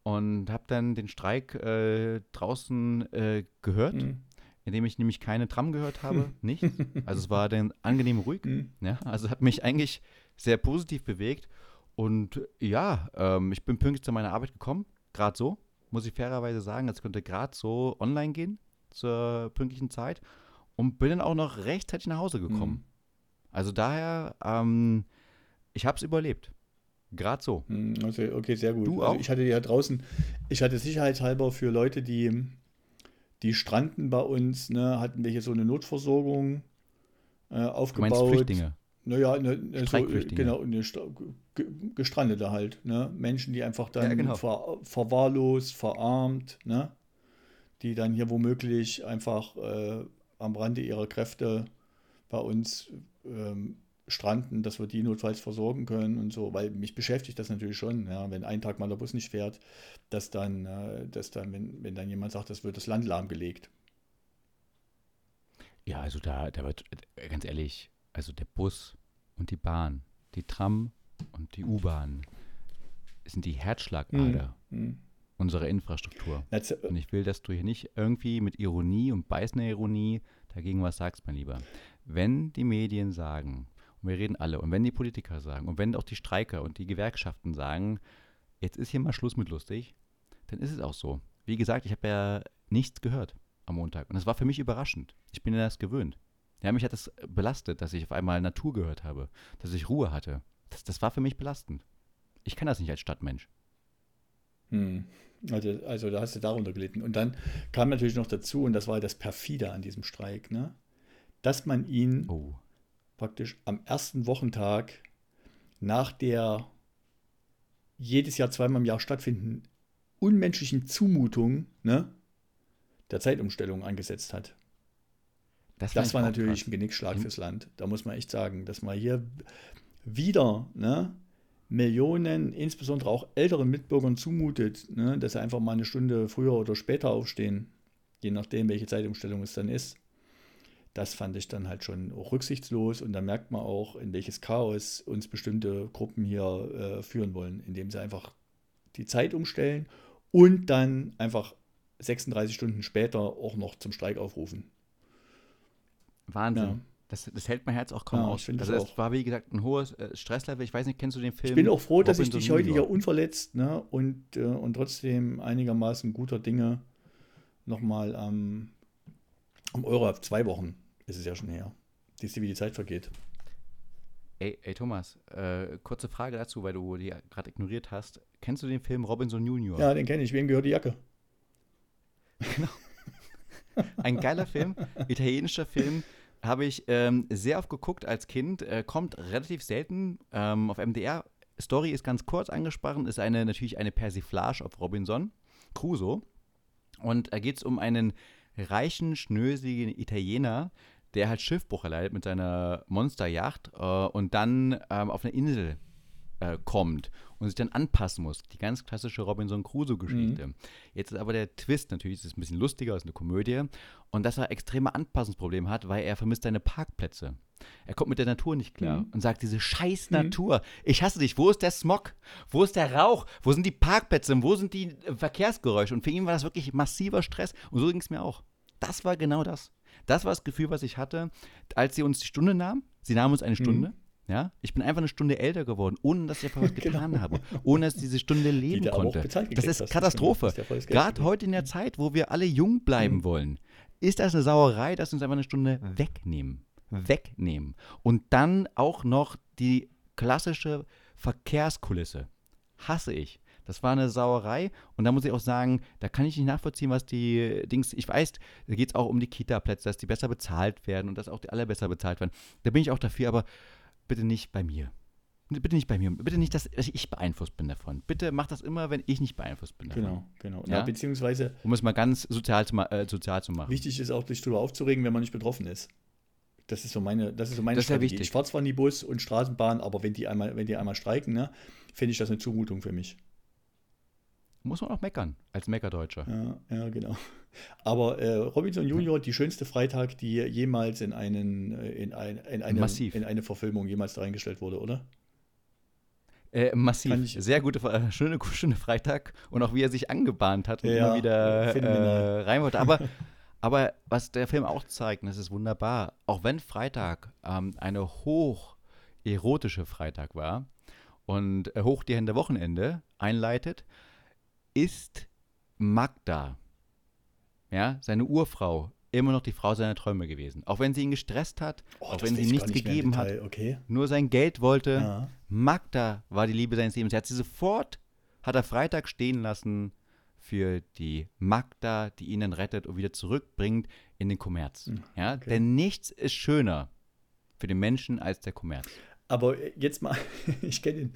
und habe dann den Streik äh, draußen äh, gehört, mhm. indem ich nämlich keine Tram gehört habe, [laughs] nicht. Also es war dann angenehm ruhig. Mhm. Ja, also hat mich eigentlich sehr positiv bewegt. Und ja, ähm, ich bin pünktlich zu meiner Arbeit gekommen, gerade so, muss ich fairerweise sagen. Es konnte gerade so online gehen zur pünktlichen Zeit und bin dann auch noch rechtzeitig nach Hause gekommen. Also daher, ähm, ich habe es überlebt. Gerade so. Also, okay, sehr gut. Du also auch? Also ich hatte ja draußen, ich hatte sicherheitshalber für Leute, die, die stranden bei uns, ne, hatten wir hier so eine Notversorgung äh, aufgebaut. Du meinst Flüchtlinge? Naja, ne, ne so, genau, eine Gestrandete halt. Ne? Menschen, die einfach dann ja, genau. ver, verwahrlost, verarmt, ne? die dann hier womöglich einfach äh, am Rande ihrer Kräfte bei uns ähm, stranden, dass wir die notfalls versorgen können und so, weil mich beschäftigt das natürlich schon, ja, wenn ein Tag mal der Bus nicht fährt, dass dann, äh, dass dann wenn, wenn dann jemand sagt, das wird das Land lahmgelegt. Ja, also da, da wird, äh, ganz ehrlich, also der Bus und die Bahn, die Tram und die U-Bahn sind die Herzschlagader mhm. unserer Infrastruktur. Das, und ich will, dass du hier nicht irgendwie mit Ironie und beißender Ironie dagegen was sagst, mein Lieber wenn die Medien sagen, und wir reden alle, und wenn die Politiker sagen, und wenn auch die Streiker und die Gewerkschaften sagen, jetzt ist hier mal Schluss mit lustig, dann ist es auch so. Wie gesagt, ich habe ja nichts gehört. am Montag. Und das war für mich überraschend. Ich bin ja das gewöhnt. Ja, mich hat das belastet, dass ich auf einmal Natur gehört habe, dass ich Ruhe hatte. Das, das war für mich belastend. Ich kann das nicht als Stadtmensch. Hm. Also, also da hast du darunter gelitten. Und dann kam natürlich noch dazu, und das war das Perfide an diesem Streik, ne? Dass man ihn Oh. praktisch am ersten Wochentag nach der jedes Jahr zweimal im Jahr stattfindenden unmenschlichen Zumutung ne, der Zeitumstellung angesetzt hat. Das ich war natürlich krass. ein Genickschlag Mhm. fürs Land. Da muss man echt sagen, dass man hier wieder ne, Millionen, insbesondere auch älteren Mitbürgern zumutet, ne, dass sie einfach mal eine Stunde früher oder später aufstehen, je nachdem, welche Zeitumstellung es dann ist. Das fand ich dann halt schon auch rücksichtslos und da merkt man auch, in welches Chaos uns bestimmte Gruppen hier äh, führen wollen, indem sie einfach die Zeit umstellen und dann einfach 36 Stunden später auch noch zum Streik aufrufen. Wahnsinn. Ja. Das, das hält mein Herz auch kaum Ja, aus. Also das auch. war, wie gesagt, ein hohes äh, Stresslevel. Ich weiß nicht, kennst du den Film? Ich bin auch froh, dass ich dich heute hier unverletzt ne, und, äh, und trotzdem einigermaßen guter Dinge nochmal am um Euro zwei Wochen ist es ja schon her. Siehst du, wie die Zeit vergeht. Ey, ey Thomas, äh, kurze Frage dazu, weil du die gerade ignoriert hast. Kennst du den Film Robinson Junior? Ja, den kenne ich. Wem gehört die Jacke? [laughs] Ein geiler Film, italienischer Film. Habe ich ähm, sehr oft geguckt als Kind. Äh, kommt relativ selten ähm, auf MDR. Story ist ganz kurz angesprochen, ist eine natürlich eine Persiflage auf Robinson Crusoe. Und da geht es um einen reichen, schnösigen Italiener, der halt Schiffbruch erleidet mit seiner Monsterjacht äh, und dann ähm, auf eine Insel äh, kommt und sich dann anpassen muss. Die ganz klassische Robinson Crusoe-Geschichte. Jetzt ist aber der Twist natürlich, es ist ein bisschen lustiger, es ist eine Komödie und dass er extreme Anpassungsprobleme hat, weil er vermisst seine Parkplätze. Er kommt mit der Natur nicht klar Mhm. und sagt, diese scheiß Natur, ich hasse dich, wo ist der Smog? Wo ist der Rauch? Wo sind die Parkplätze? Wo sind die äh, Verkehrsgeräusche? Und für ihn war das wirklich massiver Stress und so ging es mir auch. Das war genau das. Das war das Gefühl, was ich hatte, als sie uns die Stunde nahm. Sie nahm uns eine Stunde. Ja, ich bin einfach eine Stunde älter geworden, ohne dass ich einfach was [laughs] getan Genau. habe, ohne dass ich diese Stunde leben auch konnte. Das ist die Katastrophe. Gerade heute in der Zeit, wo wir alle jung bleiben Mhm. wollen, ist das eine Sauerei, dass sie uns einfach eine Stunde wegnehmen. Wegnehmen. Und dann auch noch die klassische Verkehrskulisse. Hasse ich. Das war eine Sauerei. Und da muss ich auch sagen, da kann ich nicht nachvollziehen, was die Dings. Ich weiß, da geht es auch um die Kita-Plätze, dass die besser bezahlt werden und dass auch die alle besser bezahlt werden. Da bin ich auch dafür, aber bitte nicht bei mir. Bitte nicht bei mir. Bitte nicht, dass ich beeinflusst bin davon. Bitte mach das immer, wenn ich nicht beeinflusst bin davon. Genau, genau. Ja? Ja, beziehungsweise Um es mal ganz sozial zu, äh, sozial zu machen. wichtig ist auch, sich darüber aufzuregen, wenn man nicht betroffen ist. Das ist so meine, das ist so meine Das Strategie. wichtig. Nie Bus und Straßenbahn, aber wenn die einmal, wenn die einmal streiken, ne, finde ich das eine Zumutung für mich. Muss man auch meckern, als Meckerdeutscher. Ja, ja, genau. Aber äh, Robinson Junior, die schönste Freitag, die jemals in, einen, äh, in, ein, in, eine, Massiv. in eine Verfilmung jemals reingestellt wurde, oder? Äh, massiv. Sehr gute, äh, schöne, [laughs] schöne Freitag und auch wie er sich angebahnt hat und Ja, immer wieder äh, phänomenal. rein wollte. Aber, [laughs] aber was der Film auch zeigt, und das ist wunderbar, auch wenn Freitag ähm, eine hoch erotische Freitag war und äh, hoch die Hände Wochenende einleitet, ist Magda, ja, seine Urfrau, immer noch die Frau seiner Träume gewesen. Auch wenn sie ihn gestresst hat, Oh, auch wenn sie gar nichts nicht gegeben hat, Okay. nur sein Geld wollte. Ja. Magda war die Liebe seines Lebens. Er hat sie sofort, hat er Freitag stehen lassen für die Magda, die ihn dann rettet und wieder zurückbringt in den Kommerz. Ja, okay. denn nichts ist schöner für den Menschen als der Kommerz. Aber jetzt mal, [laughs] ich kenne den,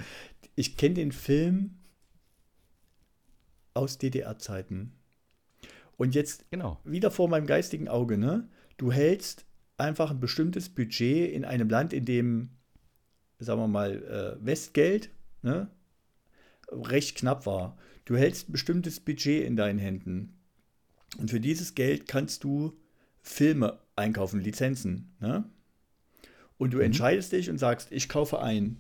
ich kenn den Film aus DDR-Zeiten. Und jetzt Genau. wieder vor meinem geistigen Auge, ne? Du hältst einfach ein bestimmtes Budget in einem Land, in dem, sagen wir mal, äh, Westgeld ne, recht knapp war. Du hältst ein bestimmtes Budget in deinen Händen. Und für dieses Geld kannst du Filme einkaufen, Lizenzen. Ne? Und du entscheidest dich und sagst, ich kaufe ein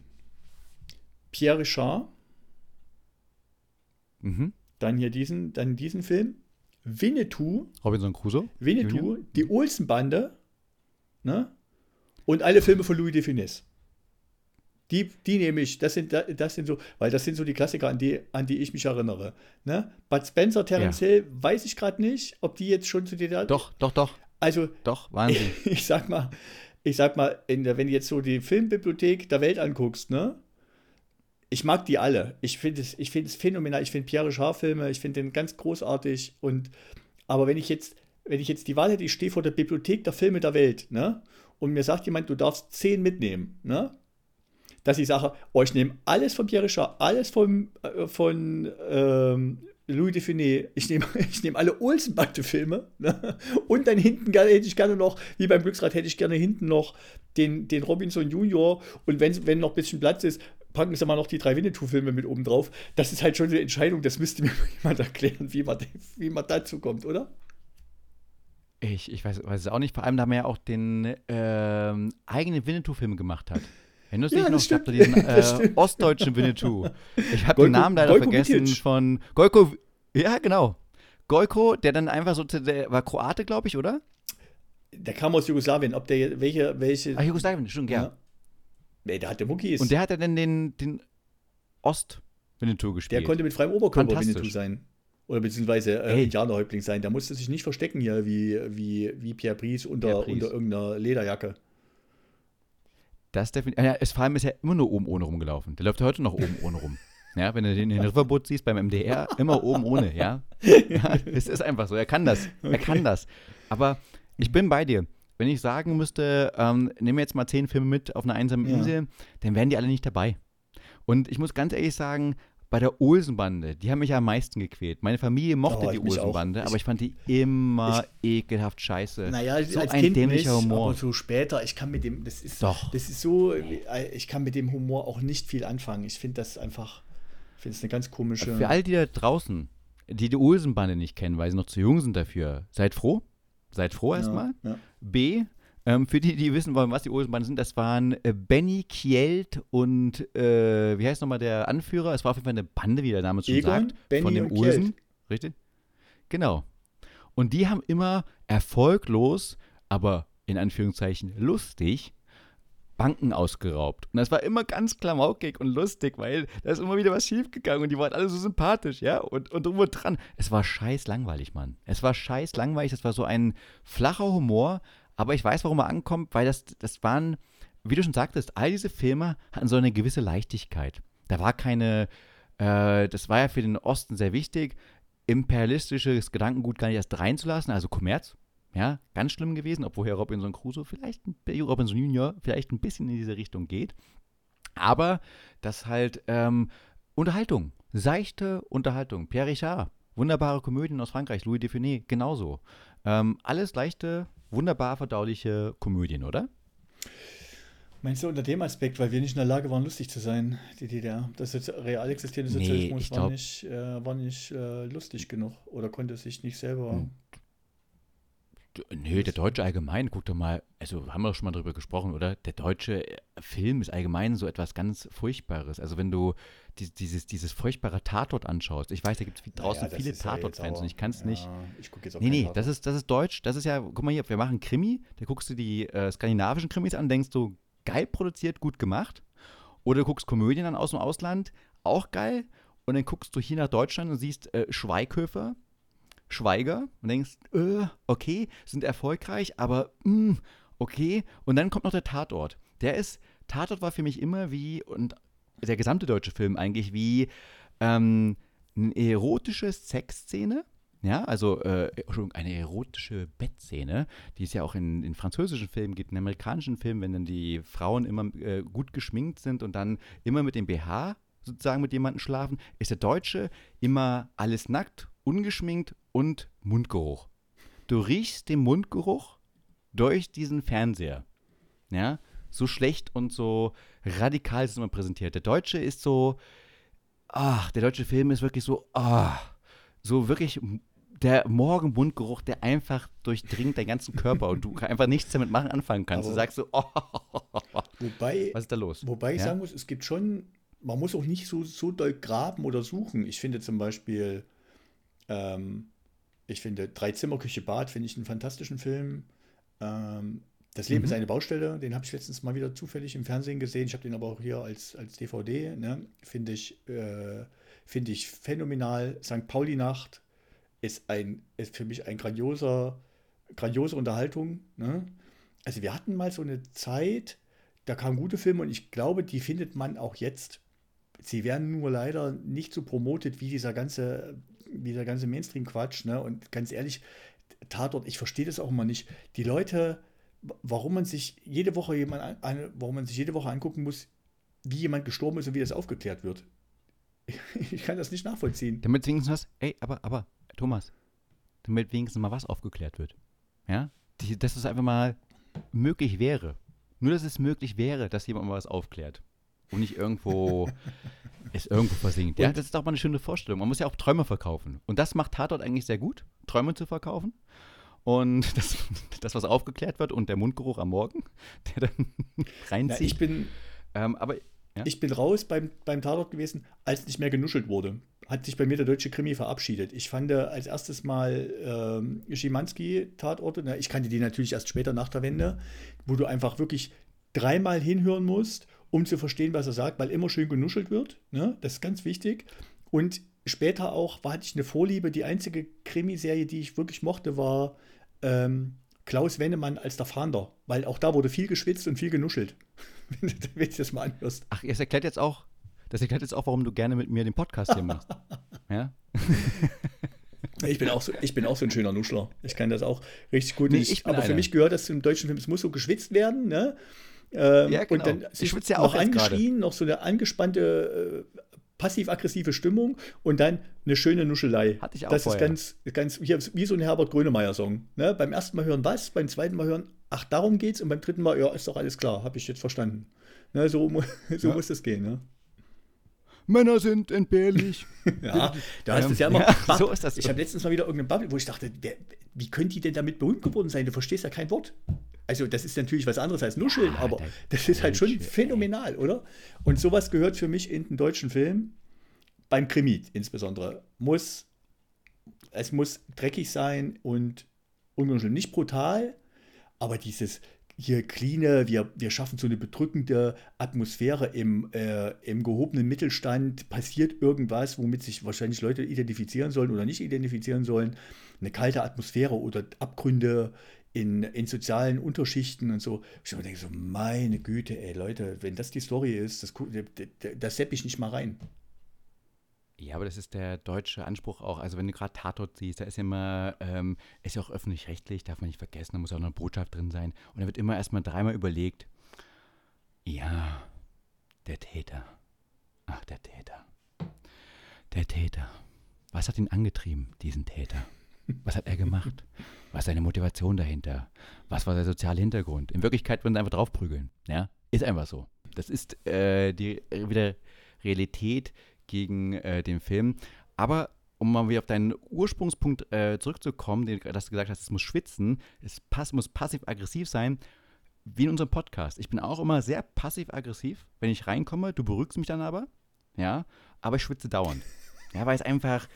Pierre Richard, Mhm. Dann hier diesen, dann diesen Film, Winnetou, Robinson Crusoe. Winnetou, Junior? die Olsenbande, ne? Und alle Filme von Louis de Funès. Die, die nehme ich, das sind, das sind so, weil das sind so die Klassiker, an die, an die ich mich erinnere. Ne? Bud Spencer, Terence ja. Hill, weiß ich gerade nicht, ob die jetzt schon zu dir Doch, doch, doch. Also, doch, Wahnsinn. Ich, [laughs] ich sag mal, ich sag mal, der, wenn du jetzt so die Filmbibliothek der Welt anguckst, ne? Ich mag die alle. Ich finde es, ich find es phänomenal. Ich finde Pierre Richard-Filme, ich finde den ganz großartig. Und, aber wenn ich jetzt, wenn ich jetzt die Wahl hätte, ich stehe vor der Bibliothek der Filme der Welt, ne? Und mir sagt jemand, du darfst zehn mitnehmen, ne? Dass ich sage, oh, ich nehme alles von Pierre Richard, alles von, äh, von ähm, Louis de Funès, ich nehme [laughs] ich nehm alle Olsenbande-Filme ne? und dann hinten hätte ich gerne noch, wie beim Glücksrad, hätte ich gerne hinten noch den, den Robinson Junior und wenn, wenn noch ein bisschen Platz ist, packen sie mal noch die drei Winnetou-Filme mit oben drauf. Das ist halt schon eine Entscheidung, das müsste mir [laughs] jemand erklären, wie man, wie man dazu kommt, oder? Ich, ich weiß, weiß es auch nicht, vor allem da man ja auch den äh, eigenen Winnetou-Film gemacht hat. Erinnerst du ja, dich noch? Ich habe diesen [laughs] äh, ostdeutschen Winnetou. Ich habe den Namen leider Goiko vergessen Mitic. von Goiko. Ja, genau. Goiko, der dann einfach so, der war Kroate, glaube ich, oder? Der kam aus Jugoslawien. Ob der welche, welche. Ah, Jugoslawien, stimmt, ja. ja. Nee, der hatte Muckis. Und der hat ja dann den, den Ost-Winnetou gespielt. Der konnte mit freiem Oberkörper Winnetou sein. Oder beziehungsweise äh, Indianerhäuptling sein. Der musste sich nicht verstecken hier wie, wie, wie Pierre Brice unter, Pierre Brice. unter irgendeiner Lederjacke. Das definitiv. Ja, es vor allem ist ja immer nur oben ohne rumgelaufen. Der läuft heute noch oben ohne rum. [laughs] Ja, wenn du den in den Riverboot siehst beim MDR, immer oben ohne, ja. [laughs] ja. Es ist einfach so, er kann das. Okay. Er kann das. Aber ich bin bei dir. Wenn ich sagen müsste, ähm, nehmen wir jetzt mal zehn Filme mit auf einer einsamen ja. Insel, dann wären die alle nicht dabei. Und ich muss ganz ehrlich sagen, bei der Olsenbande, die haben mich am meisten gequält. Meine Familie mochte oh, die Olsenbande, aber ich fand die immer ich, ekelhaft scheiße. Naja, so als ein kind dämlicher nicht, Humor. Aber so später, ich kann mit dem, das ist, Doch. das ist so, ich kann mit dem Humor auch nicht viel anfangen. Ich finde das einfach, finde es eine ganz komische. Für all die da draußen, die die Olsenbande nicht kennen, weil sie noch zu jung sind dafür, seid froh. Seid froh erstmal. Ja, ja. B, ähm, für die, die wissen wollen, was die Olsenbanden sind, das waren äh, Benny Kielt und äh, wie heißt nochmal der Anführer? Es war auf jeden Fall eine Bande, wie der Name schon Egon, sagt, Benny von den Olsen. Kielt. Richtig? Genau. Und die haben immer erfolglos, aber in Anführungszeichen lustig, Banken ausgeraubt. Und das war immer ganz klamaukig und lustig, weil da ist immer wieder was schiefgegangen und die waren alle so sympathisch, ja, und, und drüber dran. Es war scheiß langweilig, Mann. Es war scheiß langweilig, das war so ein flacher Humor, aber ich weiß, warum er ankommt, weil das, das waren, wie du schon sagtest, all diese Filme hatten so eine gewisse Leichtigkeit. Da war keine, äh, das war ja für den Osten sehr wichtig, imperialistisches Gedankengut gar nicht erst reinzulassen, also Kommerz. Ja, ganz schlimm gewesen, obwohl Herr Robinson Crusoe vielleicht, Robinson Junior vielleicht ein bisschen in diese Richtung geht. Aber das halt ähm, Unterhaltung, seichte Unterhaltung. Pierre Richard, wunderbare Komödien aus Frankreich, Louis de Funès, genauso. Ähm, alles leichte wunderbar verdauliche Komödien, oder? Meinst du unter dem Aspekt, weil wir nicht in der Lage waren, lustig zu sein, die DDR? Das real existierende Sozialismus nee, war nicht, äh, war nicht äh, lustig genug oder konnte sich nicht selber Nö, der Deutsche allgemein, guck doch mal, also haben wir schon mal drüber gesprochen, oder? Der deutsche äh, Film ist allgemein so etwas ganz Furchtbares. Also wenn du die, dieses, dieses furchtbare Tatort anschaust, ich weiß, da gibt es draußen naja, viele Tatort-Fans ja und ich kann es ja, nicht. Ich gucke jetzt auch Nee, nee, das ist, das ist deutsch, das ist ja, guck mal hier, wir machen Krimi, da guckst du die äh, skandinavischen Krimis an, denkst du, geil produziert, gut gemacht. Oder du guckst Komödien an aus dem Ausland, auch geil. Und dann guckst du hier nach Deutschland und siehst äh, Schweighöfer, Schweiger und denkst, äh, okay, sind erfolgreich, aber mh, mm, okay. Und dann kommt noch der Tatort. Der ist, Tatort war für mich immer wie, und der gesamte deutsche Film eigentlich wie ähm, eine erotische Sexszene. Ja, also äh, eine erotische Bettszene, die es ja auch in, in französischen Filmen gibt, in amerikanischen Filmen, wenn dann die Frauen immer äh, gut geschminkt sind und dann immer mit dem BH sozusagen mit jemandem schlafen, ist der Deutsche immer alles nackt, ungeschminkt und Mundgeruch. Du riechst den Mundgeruch durch diesen Fernseher. Ja, so schlecht und so radikal ist es immer präsentiert. Der Deutsche ist so, ach, der deutsche Film ist wirklich so, ah, so wirklich der Morgenmundgeruch, der einfach durchdringt deinen ganzen Körper und du [laughs] einfach nichts damit machen anfangen kannst. Aber du sagst so, oh, wobei, was ist da los? Wobei ich ja? sagen muss, es gibt schon, man muss auch nicht so, so doll graben oder suchen. Ich finde zum Beispiel, ähm, ich finde Drei Zimmer Küche Bad finde ich einen fantastischen Film. Ähm, Das Leben mhm. ist eine Baustelle, den habe ich letztens mal wieder zufällig im Fernsehen gesehen. Ich habe den aber auch hier als, als DVD. Ne? Finde ich, äh, find ich phänomenal. St. Pauli-Nacht ist, ein, ist für mich ein grandioser, grandiose Unterhaltung. Ne? Also wir hatten mal so eine Zeit, da kamen gute Filme und ich glaube, die findet man auch jetzt. Sie werden nur leider nicht so promotet wie dieser ganze, dieser ganze Mainstream-Quatsch. Ne? Und ganz ehrlich, Tatort, ich verstehe das auch immer nicht. Die Leute, warum man sich jede Woche jemand eine, warum man sich jede Woche angucken muss, wie jemand gestorben ist und wie das aufgeklärt wird. [laughs] Ich kann das nicht nachvollziehen. Damit wenigstens was, ey, aber, aber, Thomas, damit wenigstens mal was aufgeklärt wird. Ja? Die, dass es einfach mal möglich wäre. Nur, dass es möglich wäre, dass jemand mal was aufklärt. Und nicht irgendwo [laughs] es irgendwo versinkt. Ja, das ist auch mal eine schöne Vorstellung. Man muss ja auch Träume verkaufen. Und das macht Tatort eigentlich sehr gut, Träume zu verkaufen. Und [laughs] das, das was aufgeklärt wird und der Mundgeruch am Morgen, [laughs] der dann [laughs] reinzieht. Ja, ich bin, ähm, aber ja? ich bin raus beim, beim Tatort gewesen, als nicht mehr genuschelt wurde. Hat sich bei mir der deutsche Krimi verabschiedet. Ich fand als erstes mal ähm, Schimanski-Tatorte, ich kannte die natürlich erst später nach der Wende, wo du einfach wirklich dreimal hinhören musst um zu verstehen, was er sagt, weil immer schön genuschelt wird. Ne? Das ist ganz wichtig. Und später auch war, hatte ich eine Vorliebe. Die einzige Krimiserie, die ich wirklich mochte, war ähm, Klaus Wennemann als der Fahnder, weil auch da wurde viel geschwitzt und viel genuschelt. [laughs] Wenn du das mal anhörst. Ach, das erklärt jetzt auch, das erklärt jetzt auch, warum du gerne mit mir den Podcast hier machst. [laughs] ja? Ich bin, auch so, ich bin auch so ein schöner Nuschler. Ich kann das auch richtig gut. Nee, ich aber für mich gehört das zum deutschen Film. Es muss so geschwitzt werden. Ne? Ähm, ja, genau. Und dann sich ja noch angeschrien, noch so eine angespannte, äh, passiv-aggressive Stimmung und dann eine schöne Nuschelei. Hatte ich auch Das vorher. ist ganz, ganz hier, wie so ein Herbert Grönemeyer-Song. Ne? Beim ersten Mal hören was, beim zweiten Mal hören, ach, darum geht's und beim dritten Mal, ja, ist doch alles klar, habe ich jetzt verstanden. Ne? So, [laughs] so ja. muss das gehen. Ne? Männer sind entbehrlich. [laughs] ja, da hast ähm, ja immer. Ja, so ist das. Ich habe letztens mal wieder irgendeine Bubble, wo ich dachte, wer, wie können die denn damit berühmt geworden sein? Du verstehst ja kein Wort. Also, das ist natürlich was anderes als Nuscheln, ah, aber das ist halt schon phänomenal, oder? Und sowas gehört für mich in den deutschen Film, beim Krimi insbesondere, muss, es muss dreckig sein und ungenuschelt. Nicht brutal, aber dieses, hier clean, wir, wir schaffen so eine bedrückende Atmosphäre im, äh, im gehobenen Mittelstand, passiert irgendwas, womit sich wahrscheinlich Leute identifizieren sollen oder nicht identifizieren sollen, eine kalte Atmosphäre oder Abgründe in, in sozialen Unterschichten und so. Ich denke so, meine Güte, ey Leute, wenn das die Story ist, das, das sepp ich nicht mal rein. Ja, aber das ist der deutsche Anspruch auch. Also wenn du gerade Tatort siehst, da ist ja immer, ähm, ist ja auch öffentlich-rechtlich, darf man nicht vergessen, da muss auch noch eine Botschaft drin sein. Und da wird immer erstmal dreimal überlegt, ja, der Täter. Ach, der Täter. Der Täter. Was hat ihn angetrieben, diesen Täter? Was hat er gemacht? [laughs] Was ist seine Motivation dahinter? Was war der soziale Hintergrund? In Wirklichkeit würden sie einfach draufprügeln. Ja, ist einfach so. Das ist äh, die wieder Realität, gegen äh, den Film. Aber um mal wieder auf deinen Ursprungspunkt äh, zurückzukommen, den, dass du gesagt hast, es muss schwitzen, es pass, muss passiv-aggressiv sein, wie in unserem Podcast. Ich bin auch immer sehr passiv-aggressiv, wenn ich reinkomme. Du beruhigst mich dann aber, ja, aber ich schwitze dauernd. Ja, weil es einfach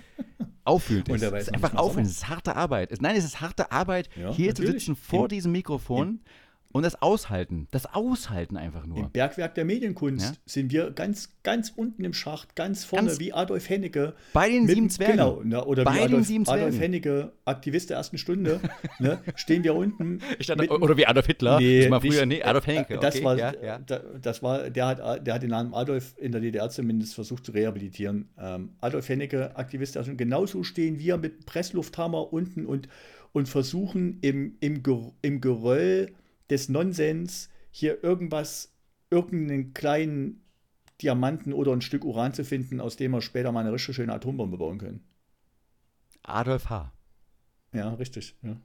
auffühlend ist. Es ist einfach auffühlend. Es ist harte Arbeit. Es, nein, es ist harte Arbeit, ja, hier natürlich. zu sitzen vor diesem Mikrofon. Ja und das Aushalten, das Aushalten einfach nur. Im Bergwerk der Medienkunst ja? sind wir ganz, ganz unten im Schacht, ganz vorne, ganz wie Adolf Hennecke. Bei den mit, sieben Zwergen. Genau, ne, oder bei wie Adolf, Adolf Hennecke, Aktivist der ersten Stunde, [laughs] ne, stehen wir unten. Dachte, mit, oder wie Adolf Hitler. Nee, das war früher, nee, Adolf Hennecke. Okay, das war, ja, ja. das war, der hat, der hat den Namen Adolf in der DDR zumindest versucht zu rehabilitieren. Ähm, Adolf Hennecke, Aktivist der ersten Stunde. Genauso stehen wir mit Presslufthammer unten und, und versuchen im, im, im Geröll des Nonsens, hier irgendwas, irgendeinen kleinen Diamanten oder ein Stück Uran zu finden, aus dem wir später mal eine richtig schöne Atombombe bauen können. Adolf H. Ja, richtig. Ja.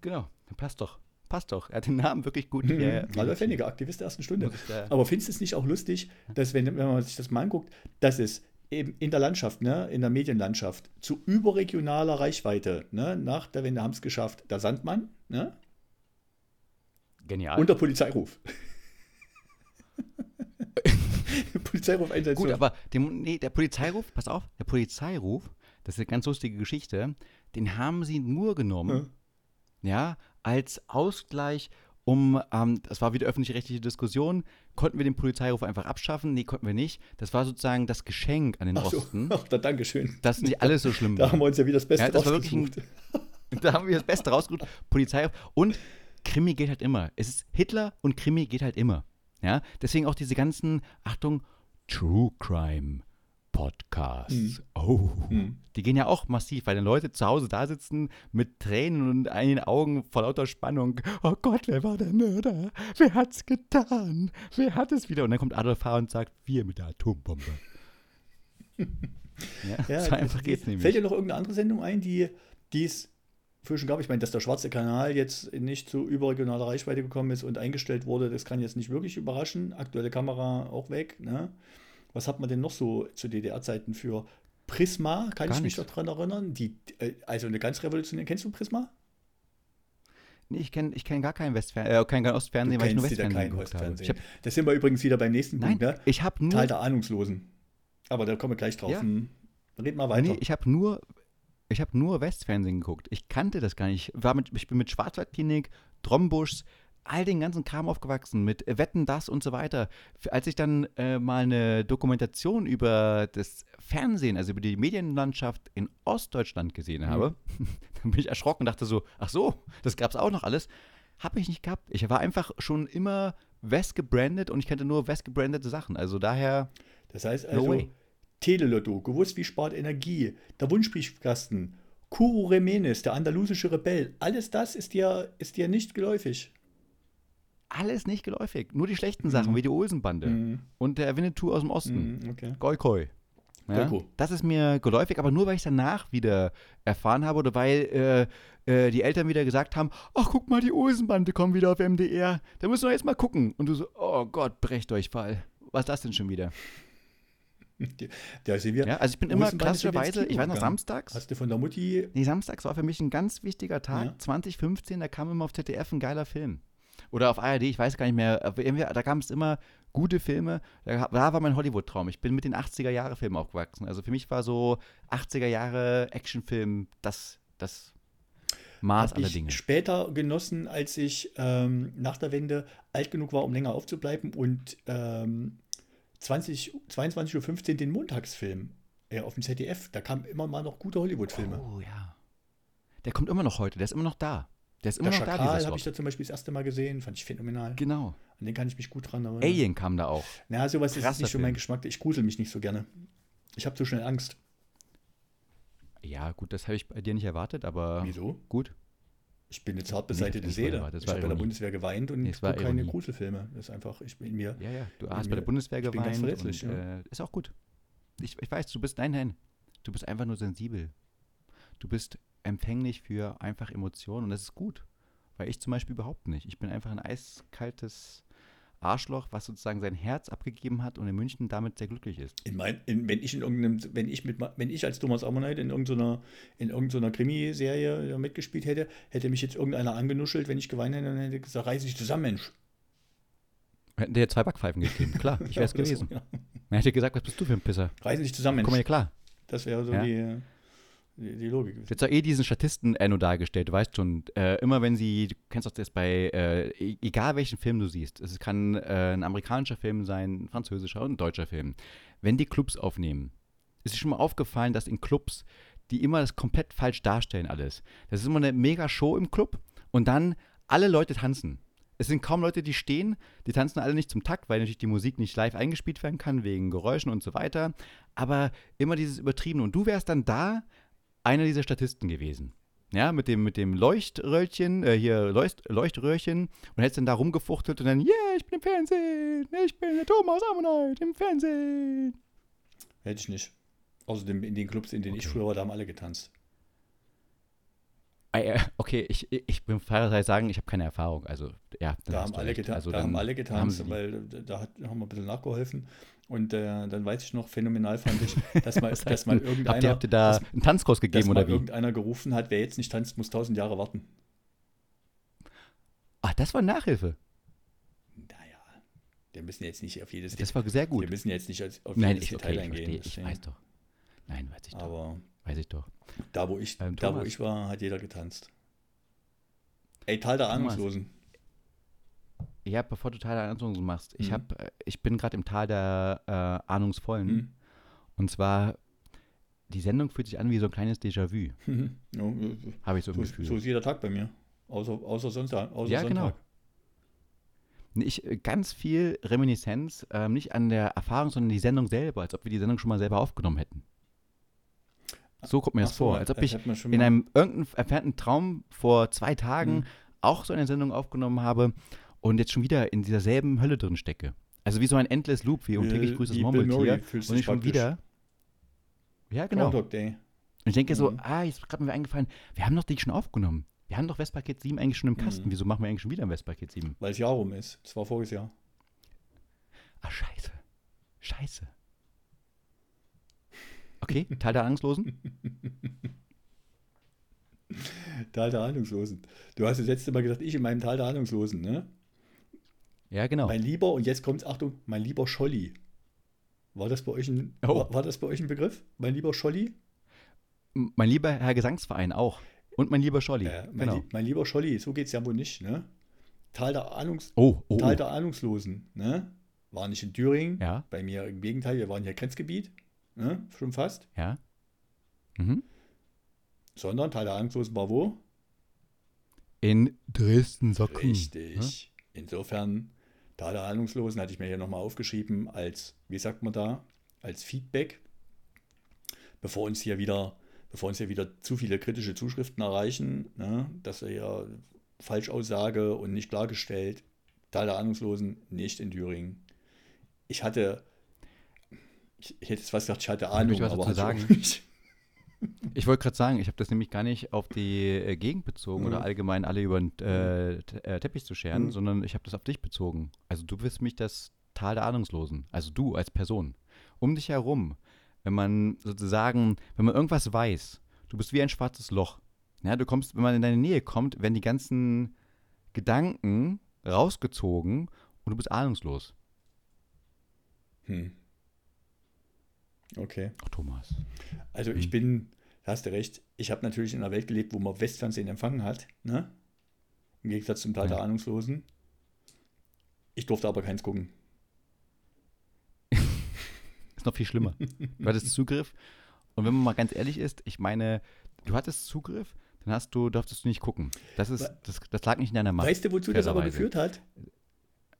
Genau, passt doch. Passt doch. Er hat den Namen wirklich gut. Mhm. Äh, Adolf Henniger, Aktivist der ersten Stunde. Aber findest du es nicht auch lustig, dass, wenn, wenn man sich das mal anguckt, dass es eben in der Landschaft, ne, in der Medienlandschaft, zu überregionaler Reichweite, ne, nach der Wende haben es geschafft, der Sandmann, ne, Genial. Und der Polizeiruf. [laughs] Polizeiruf Einsatz. Gut, aber dem, nee, der Polizeiruf, pass auf, der Polizeiruf, das ist eine ganz lustige Geschichte, den haben sie nur genommen, ja, ja als Ausgleich um, ähm, das war wieder öffentlich-rechtliche Diskussion, konnten wir den Polizeiruf einfach abschaffen? Nee, konnten wir nicht. Das war sozusagen das Geschenk an den Ach so. Osten, Ach, da, Dankeschön. dass nicht alles so schlimm Da war. haben wir uns ja wieder das Beste Ja, das war wirklich rausgesucht. [laughs] Da haben wir das Beste rausgeholt. Polizei und Krimi geht halt immer. Es ist Hitler und Krimi geht halt immer. Ja, deswegen auch diese ganzen, Achtung, True Crime Podcasts. Oh, Hm. die gehen ja auch massiv, weil dann Leute zu Hause da sitzen mit Tränen und in den Augen vor lauter Spannung. Oh Gott, wer war der Mörder? Wer hat's getan? Wer hat es wieder? Und dann kommt Adolf H. und sagt, wir mit der Atombombe. [laughs] ja, Ja, so einfach geht's nämlich. Fällt dir noch irgendeine andere Sendung ein, die die schon gab? Ich meine, dass der schwarze Kanal jetzt nicht zu überregionaler Reichweite gekommen ist und eingestellt wurde, das kann jetzt nicht wirklich überraschen. Aktuelle Kamera auch weg. Ne? Was hat man denn noch so zu DDR-Zeiten für Prisma? Kann Gar ich mich daran erinnern? Die, äh, also eine ganz revolutionäre. Kennst du Prisma? Nee, ich kenne ich kenn gar kein Westfernsehen, äh, kein, Ostfernsehen, weil ich nur Westfernsehen kein geguckt habe. Ich Ostfernsehen. hab, Das sind wir übrigens wieder beim nächsten Punkt. Ne? ich habe nur, Teil der Ahnungslosen. Aber da kommen wir gleich drauf. Ja. Hm. Red mal weiter. nee, ich habe nur, ich habe nur Westfernsehen geguckt. Ich kannte das gar nicht. War mit, ich bin mit Schwarzwaldklinik, Trombusch, all den ganzen Kram aufgewachsen, mit Wetten, das und so weiter. Als ich dann äh, mal eine Dokumentation über das Fernsehen, also über die Medienlandschaft in Ostdeutschland gesehen habe, [laughs] dann bin ich erschrocken und dachte so, ach so, das gab's auch noch alles. Habe ich nicht gehabt. Ich war einfach schon immer West gebrandet und ich kannte nur West gebrandete Sachen. Also daher, Das heißt No also, way. Telelotto, gewusst wie spart Energie, der Wunschbriefkasten, Kuro Remenes, der andalusische Rebell, alles das ist dir, ist dir nicht geläufig. alles nicht geläufig. Nur die schlechten Sachen, wie die Olsenbande Mhm. und der Winnetou aus dem Osten. Mhm, okay. Goikoi. Ja, das ist mir geläufig, aber nur weil ich danach wieder erfahren habe oder weil äh, äh, die Eltern wieder gesagt haben, ach guck mal, die Olsenbande kommen wieder auf MDR, da müssen wir jetzt mal gucken. Und du so, oh Gott, Brechtdurchfall. Was ist das denn schon wieder? [laughs] Da sind wir. Ja, also ich bin immer klassischerweise, ich weiß noch, samstags, Hast du von der Mutti. nee, samstags war für mich ein ganz wichtiger Tag, Ja. 2015, da kam immer auf ZDF ein geiler Film. Oder auf ARD, ich weiß gar nicht mehr, da kam es immer gute Filme, da, da war mein Hollywood-Traum. Ich bin mit den 80er-Jahre-Filmen aufgewachsen. Also für mich war so 80er-Jahre-Actionfilm das, das Maß aller Dinge. später genossen, als ich ähm, nach der Wende alt genug war, um länger aufzubleiben und ähm, 20, 22.15 Uhr den Montagsfilm äh, auf dem ZDF. Da kamen immer mal noch gute Hollywood-Filme. Oh ja. Der kommt immer noch heute, der ist immer noch da. Der ist immer der noch da, Schakal dieser habe ich da zum Beispiel das erste Mal gesehen, fand ich phänomenal. Genau. An den kann ich mich gut dran erinnern. Alien kam da auch. Na, sowas ist Krasser nicht so mein Film. Geschmack. Ich grusel mich nicht so gerne. Ich habe zu schnell Angst. Ja, gut, das habe ich bei dir nicht erwartet, aber Wieso? gut. Ich bin eine zart Nee, beseitete das Seele. war- ich habe bei der. Bundeswehr geweint und Nee, gucke keine. Gruselfilme. Das ist einfach, ich bin in mir. Ja, ja, du hast bei mir- der Bundeswehr geweint und ja. äh, ist auch gut. Ich, ich weiß, du bist, nein, nein, du bist einfach nur sensibel. Du bist empfänglich für einfach Emotionen und das ist gut. Weil ich zum Beispiel überhaupt nicht. Ich bin einfach ein eiskaltes Arschloch, was sozusagen sein Herz abgegeben hat und in München damit sehr glücklich ist. In mein, in, wenn ich in irgendeinem, wenn ich mit, wenn ich als Thomas Ammonite in irgendeiner, in irgendeiner Krimiserie mitgespielt hätte, hätte mich jetzt irgendeiner angenuschelt, wenn ich geweint hätte, dann hätte gesagt, reiß dich zusammen, Mensch. Hätten dir zwei Backpfeifen gegeben, klar, ich [laughs] wäre es so, gewesen. ja. Man hätte gesagt, was bist du für ein Pisser? Reiß dich zusammen, Komm mal Mensch. hier klar. Das wäre so Ja. die, die, die Logik. gewesen. Jetzt auch eh diesen Statisten Enno dargestellt, du weißt schon, äh, immer wenn sie, du kennst doch das bei, äh, e- egal welchen Film du siehst, es kann äh, ein amerikanischer Film sein, ein französischer und ein deutscher Film, wenn die Clubs aufnehmen, ist dir schon mal aufgefallen, dass in Clubs die immer das komplett falsch darstellen alles. Das ist immer eine mega Show im Club und dann alle Leute tanzen. Es sind kaum Leute, die stehen, die tanzen alle nicht zum Takt, weil natürlich die Musik nicht live eingespielt werden kann, wegen Geräuschen und so weiter. Aber immer dieses Übertriebene. Und du wärst dann da einer dieser Statisten gewesen. Ja, mit dem, mit dem Leuchtröllchen, äh, hier Leucht, Leuchtröhrchen und hättest dann da rumgefuchtelt und dann, yeah, ich bin im Fernsehen, ich bin der Thomas Ammonite im Fernsehen. Hätte ich nicht. Außerdem in den Clubs, in denen ich Okay. früher war, da haben alle getanzt. Äh, okay, ich, ich bin fairerweise sagen, ich habe keine Erfahrung. Also, ja, Da haben alle, recht. geta Also da haben alle haben getanzt, sie weil da, hat, haben wir ein bisschen nachgeholfen. Und äh, dann weiß ich noch, phänomenal fand ich, dass mal, [laughs] Was dass heißt mal denn, irgendeiner, habt, ihr, habt ihr da dass, einen Tanzkurs dass gegeben oder wie? irgendeiner gerufen hat, wer jetzt nicht tanzt, muss tausend Jahre warten. Ach, das war Nachhilfe. Naja, wir müssen jetzt nicht auf jedes Das war sehr Wir gut. müssen jetzt nicht auf Nein, jedes ich, Detail okay, ich eingehen. verstehe. Ich weiß doch. Nein, weiß ich doch. Aber Weiß ich doch. da wo, ich, Ähm, da, wo ich war, hat jeder getanzt. Ey, Tal der Thomas. Ahnungslosen. Ja, bevor du Teil der Ahnungslosen machst, ich, Mhm. hab, äh, ich bin gerade im Tal der äh, Ahnungsvollen. Hm. Und zwar, die Sendung fühlt sich an wie so ein kleines Déjà-vu, Mhm. Ja, habe ich so so, Gefühl. so ist jeder Tag bei mir. Außer, außer, Sonntag, außer Ja, Sonntag. genau. Ich, äh, ganz viel Reminiszenz, ähm, nicht an der Erfahrung, sondern die Sendung selber, als ob wir die Sendung schon mal selber aufgenommen hätten. So kommt mir das Ach so, vor, als ob ich in einem irgendeinem entfernten Traum vor zwei Tagen Mhm. auch so eine Sendung aufgenommen habe und jetzt schon wieder in dieser selben Hölle drin stecke. Also wie so ein Endless Loop, wie und täglich Wie- grüßt das Murmeltier. Und ich schon wieder. Ja, genau. Und ich denke so, Mhm. ah, jetzt ist gerade mir eingefallen, wir haben doch die schon aufgenommen. Wir haben doch Westpaket 7 eigentlich schon im Kasten. Mhm. Wieso machen wir eigentlich schon wieder ein Westpaket 7? Weil es Jahr rum ist. Das war voriges Jahr. Ah, scheiße. Scheiße. Okay, Teil der Angstlosen. [laughs] Tal der Ahnungslosen. Du hast das letzte Mal gesagt, ich in meinem Tal der Ahnungslosen, ne? Ja, genau. Mein lieber, und jetzt kommt's, Achtung, mein lieber Scholli. War das bei euch ein, Oh. war, war das bei euch ein Begriff? Mein lieber Scholli? Mein lieber Herr Gesangsverein auch. Und mein lieber Scholli. Äh, mein, genau. lie- mein lieber Scholli, so geht's ja wohl nicht, ne? Tal der, Ahnungs Oh, oh, oh. der Ahnungslosen, ne? War nicht in Thüringen, Ja, bei mir im Gegenteil, wir waren hier Grenzgebiet, ne? Schon fast. ja. Mhm. Sondern Tal der Ahnungslosen war wo? In Dresden-Socken. Richtig. Insofern, Tal der Ahnungslosen hatte ich mir hier nochmal aufgeschrieben als, wie sagt man da, als Feedback, bevor uns hier wieder, bevor uns hier wieder zu viele kritische Zuschriften erreichen, ne, dass wir hier Falschaussage und nicht klargestellt, Tal der Ahnungslosen nicht in Thüringen. Ich hatte, ich, ich hätte jetzt fast gesagt, ich hatte ich Ahnung, was aber ich sagen? nicht. [laughs] Ich wollte gerade sagen, ich habe das nämlich gar nicht auf die äh, Gegend bezogen Mhm. oder allgemein alle über den äh, Te- äh, Teppich zu scheren, Mhm. sondern ich habe das auf dich bezogen. Also du bist mich das Tal der Ahnungslosen. Also du als Person. Um dich herum, wenn man sozusagen, wenn man irgendwas weiß, du bist wie ein schwarzes Loch. Ja, du kommst, wenn man in deine Nähe kommt, werden die ganzen Gedanken rausgezogen und du bist ahnungslos. Hm. Okay. Ach, Thomas. Also ich Hm. bin, da hast du recht, ich habe natürlich in einer Welt gelebt, wo man Westfernsehen empfangen hat, ne? Im Gegensatz zum Teil Ja. der Ahnungslosen. Ich durfte aber keins gucken. [laughs] Ist noch viel schlimmer. Du hattest Zugriff. Und wenn man mal ganz ehrlich ist, ich meine, du hattest Zugriff, dann hast du, durftest du nicht gucken. Das ist, das, das lag nicht in deiner Macht. Weißt du, wozu das aber geführt hat?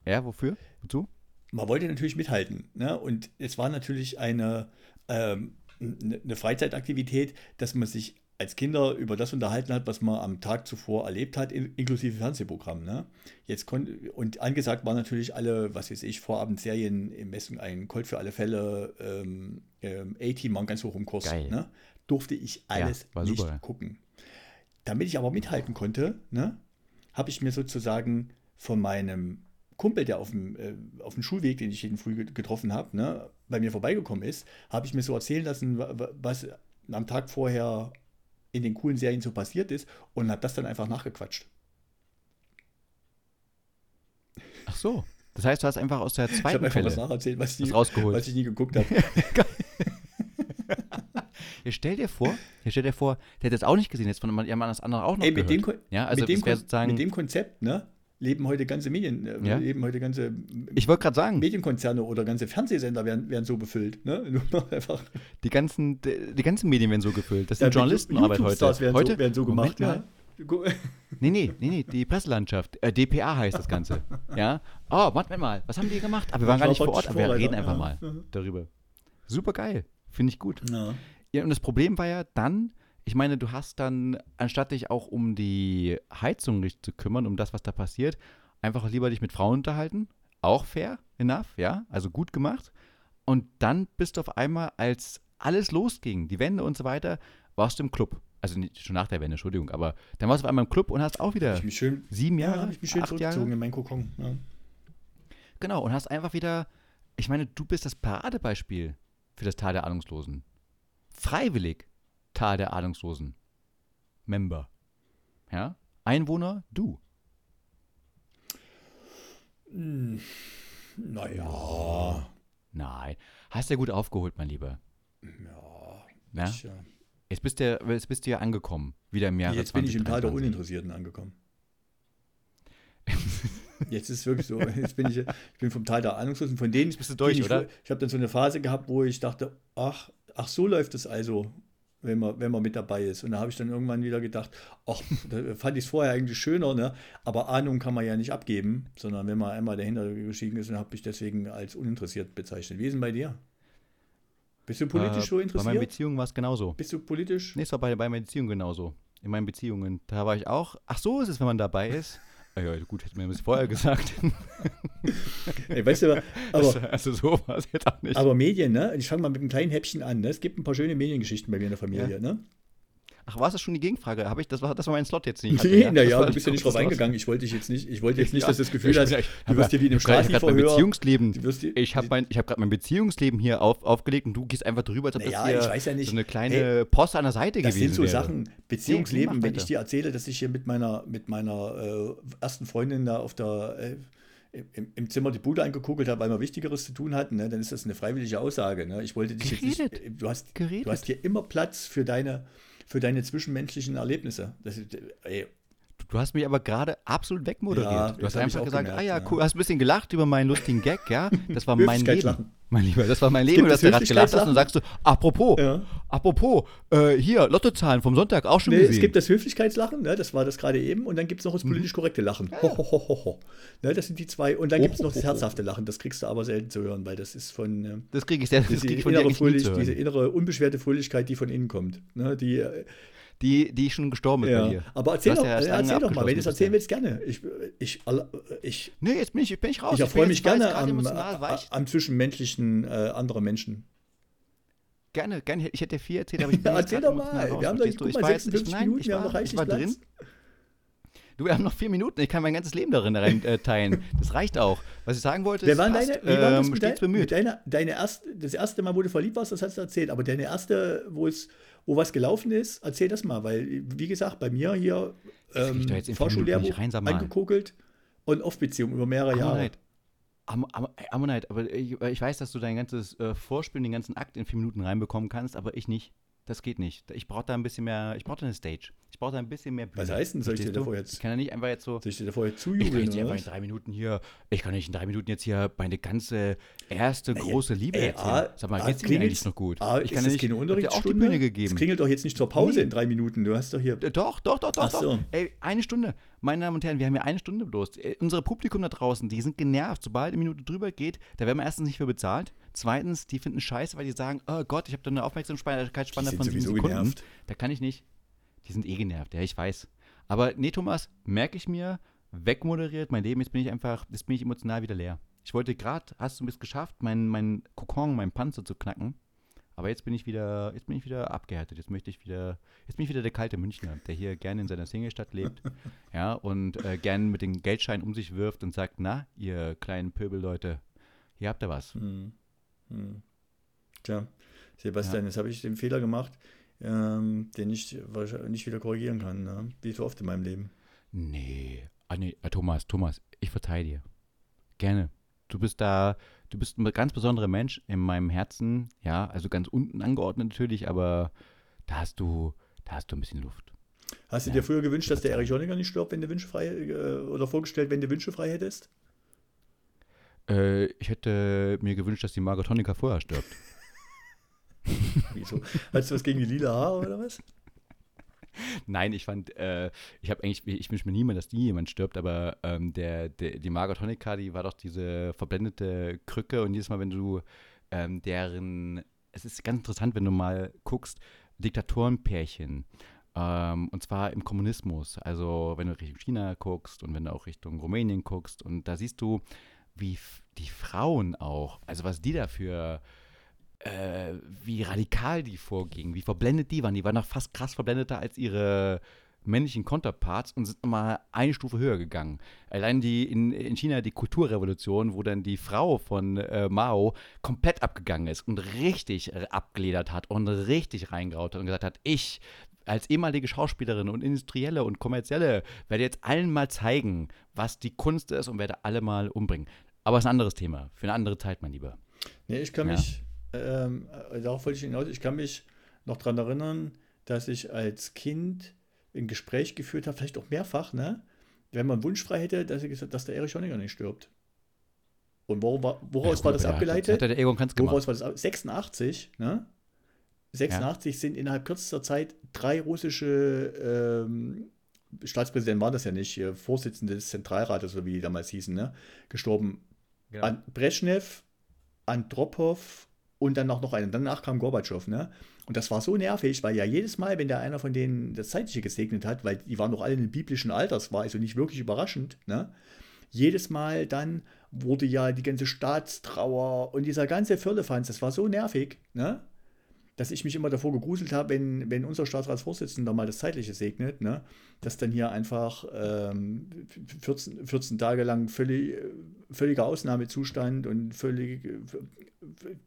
Ja, wofür? Wozu? Man wollte natürlich mithalten, ne? Und es war natürlich eine, ähm, ne- eine Freizeitaktivität, dass man sich als Kinder über das unterhalten hat, was man am Tag zuvor erlebt hat, in, inklusive Fernsehprogramm. Ne? Jetzt kon und angesagt waren natürlich alle, was weiß ich, Vorabendserien im Messen, ein Colt für alle Fälle, ähm, ähm, A-Team waren ganz hoch im Kurs. Geil. Ne? Durfte ich alles war nicht super. gucken. Damit ich aber mithalten konnte, ne, habe ich mir sozusagen von meinem Kumpel, der auf dem, äh, auf dem Schulweg, den ich jeden früh get- getroffen habe, ne, bei mir vorbeigekommen ist, habe ich mir so erzählen lassen, wa- wa- was am Tag vorher in den coolen Serien so passiert ist und habe das dann einfach nachgequatscht. Ach so. Das heißt, du hast einfach aus der Ich habe zweiten einfach was Quelle nacherzählt, was, was die, rausgeholt. was ich nie geguckt habe. [laughs] Hier stell dir vor, hier stell dir vor, der hat das auch nicht gesehen, jetzt von jemand andere auch noch Ey, mit dem, gehört. Kon- Ja, also mit, dem wäre sozusagen, mit dem Konzept, ne, leben heute ganze Medien, äh, Ja. leben heute ganze ich wollte gerade sagen, Medienkonzerne oder ganze Fernsehsender werden, werden so befüllt. Ne? [laughs] Einfach. die ganzen, die, ganzen Medien werden so gefüllt. Das Ja, sind Journalistenarbeit heute. Werden, heute so, werden so gemacht. Ja. [laughs] Nee, nee, nee, nee, die Presselandschaft. Äh, DPA heißt das Ganze. [laughs] ja. Oh, warte mal, was haben die gemacht? Aber wir waren gar nicht vor Ort, aber wir reden einfach ja. mal Mhm. darüber. Super geil. Finde ich gut. Ja. Ja, und das Problem war ja dann, ich meine, du hast dann, anstatt dich auch um die Heizung richtig zu kümmern, um das, was da passiert, einfach lieber dich mit Frauen unterhalten. Auch fair, enough, ja, also gut gemacht. Und dann bist du auf einmal, als alles losging, die Wende und so weiter, warst du im Club. Also nicht, schon nach der Wende, Entschuldigung, aber dann warst du auf einmal im Club und hast auch wieder schön, sieben ja, Jahre, habe ich mich schön acht zurückgezogen Jahre. in meinen Kokon. Ja. Genau, und hast einfach wieder, ich meine, du bist das Paradebeispiel für das Tal der Ahnungslosen. Freiwillig Tal der Ahnungslosen. Member. Ja? Einwohner, du. Hm, Naja, Nein. Hast ja gut aufgeholt, mein Lieber. ja. Ja? Ich, äh, Jetzt, bist du, jetzt bist du ja angekommen, wieder im Jahre jetzt bin ich im Tal der 2023. Uninteressierten angekommen. Jetzt ist es wirklich so. [laughs] Jetzt bin ich, ich bin vom Tal der Ahnungslosen. Von denen bist du durch, ich, oder? Ich habe dann so eine Phase gehabt, wo ich dachte, ach, ach so läuft es also, wenn man, wenn man mit dabei ist. Und da habe ich dann irgendwann wieder gedacht, ach, da fand ich es vorher eigentlich schöner, ne? aber Ahnung kann man ja nicht abgeben, sondern wenn man einmal dahinter gestiegen ist und habe mich deswegen als uninteressiert bezeichnet. Wie ist denn bei dir? Bist du politisch Äh, so Bei interessiert? meinen Beziehungen war es genauso. Bist du politisch? Nee, es war bei, bei meinen Beziehungen genauso. In meinen Beziehungen, da war ich auch. Ach so ist es, wenn man dabei ist. Ah ja, gut, hätte mir das vorher gesagt. [laughs] Ey, weißt du, aber, also so war es jetzt auch nicht. aber Medien, ne? Ich fange mal mit einem kleinen Häppchen an. Ne? Es gibt ein paar schöne Mediengeschichten bei mir in der Familie. Ne? Ach, war es das schon die Gegenfrage? Habe ich, das war, das war mein Slot jetzt nicht. [laughs] Nee, Das naja, war du bist ja nicht drauf das eingegangen. Ich wollte dich jetzt nicht, ich wollte jetzt nicht, Ja. dass du das Gefühl Ich hast, ja- du wirst hier wie in einem Stasi-Verhör. Beziehungsleben. Hier- Ich habe hab gerade mein Beziehungsleben hier auf, aufgelegt und du gehst einfach drüber, als ob Naja, das hier ich weiß ja nicht. so eine kleine Hey, Post an der Seite Das gewesen sind so wäre. Sachen, Beziehungsleben, wenn ich dir erzähle, dass ich hier mit meiner, mit meiner äh, ersten Freundin da auf der, äh, im, im Zimmer die Bude angekugelt habe, weil wir Wichtigeres zu tun hatten, ne, dann ist das eine freiwillige Aussage. Ne? Ich wollte dich jetzt nicht, Geredet. du hast, Geredet. du hast hier immer Platz für deine, für deine zwischenmenschlichen Erlebnisse. Das äh, ey, Du, hast mich aber gerade absolut wegmoderiert. Ja, du hast einfach gesagt, gemerkt, ah ja, ja. cool, hast ein bisschen gelacht über meinen lustigen Gag, ja? Das war [laughs] mein Leben. Mein Lieber, das war mein Leben. dass du gerade gelacht hast und sagst du, apropos, Ja. apropos, äh, hier, Lottozahlen vom Sonntag auch schon Nee, gesehen. es gibt das Höflichkeitslachen, ne, das war das gerade eben, und dann gibt es noch das politisch korrekte Lachen. Ho, ho, ho, ho, ho. Ne, das sind die zwei. Und dann gibt es noch das herzhafte Lachen, das kriegst du aber selten zu hören, weil das ist von äh, das kriege ich, sehr, das krieg ich von innere Fröhlich, diese innere unbeschwerte Fröhlichkeit, die von innen kommt. Ne, die, äh, die, die schon gestorben ist bei ja. dir. Aber erzähl doch, ja äh, erzähl doch mal, wenn du es erzählen willst, gerne. Ich, ich, ich, Nee, jetzt bin ich, bin ich raus. ich erfreue jetzt mich gerne am, ich- am Zwischenmenschlichen äh, anderer Menschen. Gerne, gerne. Ich hätte viel erzählt, aber [laughs] ich bin Ja, erzähl doch mal. Wir haben du? guck Ich mal, war jetzt- 56 ich, nein, Minuten, ich wir haben noch reichlich ich Platz. drin. Du, wir haben noch vier Minuten. Ich kann mein ganzes Leben darin rein, äh, teilen. Das reicht auch. Was ich sagen wollte, Wer ist waren fast, deine, wie war das ähm, mit, stets dein, mit bemüht. deiner, deine erste, das erste Mal, wo du verliebt warst, das hast du erzählt, aber deine erste, wo es, wo was gelaufen ist, erzähl das mal, weil, wie gesagt, bei mir hier ähm, Vorschullehrbuch angekokelt und Off-Beziehung über mehrere Jahre. Ammonite. Am, am, Ammonite, aber ich, ich weiß, dass du dein ganzes äh, Vorspielen, den ganzen Akt in vier Minuten reinbekommen kannst, aber ich nicht. Das geht nicht. Ich brauche da ein bisschen mehr, ich brauche da eine Stage. Ich brauche da ein bisschen mehr Bühne. Was heißt denn, soll ich dir davor jetzt- Ich kann ja nicht einfach jetzt so, Soll ich dir da vorher ich kann zujubeln? nicht einfach in drei Minuten hier, ich kann nicht in drei Minuten jetzt hier meine ganze erste große Liebe Ey, erzählen. Sag mal, geht's mir eigentlich noch gut? A, ich ist kann das ja keine dir auch die Unterrichtsstunde? Bühne Es gegeben. klingelt doch jetzt nicht zur Pause in drei Minuten. Du hast doch hier. Äh, Doch, doch, doch, doch, doch. Ey, eine Stunde. Meine Damen und Herren, wir haben ja eine Stunde bloß. Äh, Unsere Publikum da draußen, die sind genervt. Sobald eine Minute drüber geht, da werden wir erstens nicht für bezahlt. Zweitens, die finden scheiße, weil die sagen, oh Gott, ich habe da eine Aufmerksamkeitsspanne Die sind von sieben Sekunden. genervt. Da kann ich nicht. Die sind eh genervt, ja, ich weiß. Aber nee, Thomas, merke ich mir, wegmoderiert mein Leben, jetzt bin ich einfach, jetzt bin ich emotional wieder leer. Ich wollte gerade, hast du es geschafft, meinen mein Kokon, meinen Panzer zu knacken. Aber jetzt bin ich wieder, jetzt bin ich wieder abgehärtet. Jetzt möchte ich wieder, jetzt bin ich wieder der kalte Münchner, der hier gerne in seiner Singlestadt lebt, [laughs] ja, und äh, gerne mit den Geldscheinen um sich wirft und sagt, na, ihr kleinen Pöbelleute, hier habt ihr was. Hm. Hm. Tja, Sebastian, jetzt habe ich den Fehler gemacht, ähm, den ich wahrscheinlich nicht wieder korrigieren kann. Ne? Wie so oft in meinem Leben. Nee. Ah, nee, äh, Thomas, Thomas, ich verzeih dir. Gerne. Du bist da, du bist ein ganz besonderer Mensch in meinem Herzen, ja, also ganz unten angeordnet natürlich, aber da hast du, da hast du ein bisschen Luft. Hast du Ja. dir früher gewünscht, dass der Erich Honecker nicht stirbt, wenn du Wünsche frei, äh, oder vorgestellt, wenn du Wünsche frei hättest? Äh, ich hätte mir gewünscht, dass die Margot Honecker vorher stirbt. [laughs] Wieso? Hast du was gegen die lila Haare oder was? Nein, ich fand, äh, ich habe eigentlich, ich wünsche mir niemand, dass nie jemand stirbt, aber ähm, der, der, die Margot Honecker, die war doch diese verblendete Krücke und jedes Mal, wenn du ähm, deren, es ist ganz interessant, wenn du mal guckst, Diktatorenpärchen, ähm, und zwar im Kommunismus, also wenn du Richtung China guckst und wenn du auch Richtung Rumänien guckst und da siehst du, wie die Frauen auch, also was die dafür äh, wie radikal die vorgingen, wie verblendet die waren. Die waren noch fast krass verblendeter als ihre männlichen Counterparts und sind nochmal eine Stufe höher gegangen. Allein die in, in China die Kulturrevolution, wo dann die Frau von äh, Mao komplett abgegangen ist und richtig abgeledert hat und richtig reingraut hat und gesagt hat, ich als ehemalige Schauspielerin und Industrielle und Kommerzielle werde jetzt allen mal zeigen, was die Kunst ist und werde alle mal umbringen. Aber es ist ein anderes Thema, für eine andere Zeit, mein Lieber. Nee, ich kann Ja. mich, ähm, äh, darauf wollte ich hinaus, ich kann mich noch daran erinnern, dass ich als Kind ein Gespräch geführt habe, vielleicht auch mehrfach, ne? wenn man Wunsch frei hätte, dass, gesagt, dass der Erich Honecker nicht stirbt. Und woraus, woraus ja, war das abgeleitet? Hat, hat der Egon Kranz gemacht. Woraus war das? 86, ne? 86 ja. sind innerhalb kürzester Zeit drei russische ähm, Staatspräsidenten waren das ja nicht, Vorsitzende des Zentralrates, so wie die damals hießen, ne? gestorben. Genau. An Brezhnev, Andropov und dann noch, noch einen. Danach kam Gorbatschow. Ne? Und das war so nervig, weil ja jedes Mal, wenn der einer von denen das Zeitliche gesegnet hat, weil die waren doch alle in biblischen Alters, war also nicht wirklich überraschend, ne? jedes Mal dann wurde ja die ganze Staatstrauer und dieser ganze Firlefanz, das war so nervig, ne? Dass ich mich immer davor gegruselt habe, wenn, wenn unser Staatsratsvorsitzender mal das Zeitliche segnet, ne, dass dann hier einfach ähm, 14, 14 Tage lang völlig, völliger Ausnahmezustand und völlig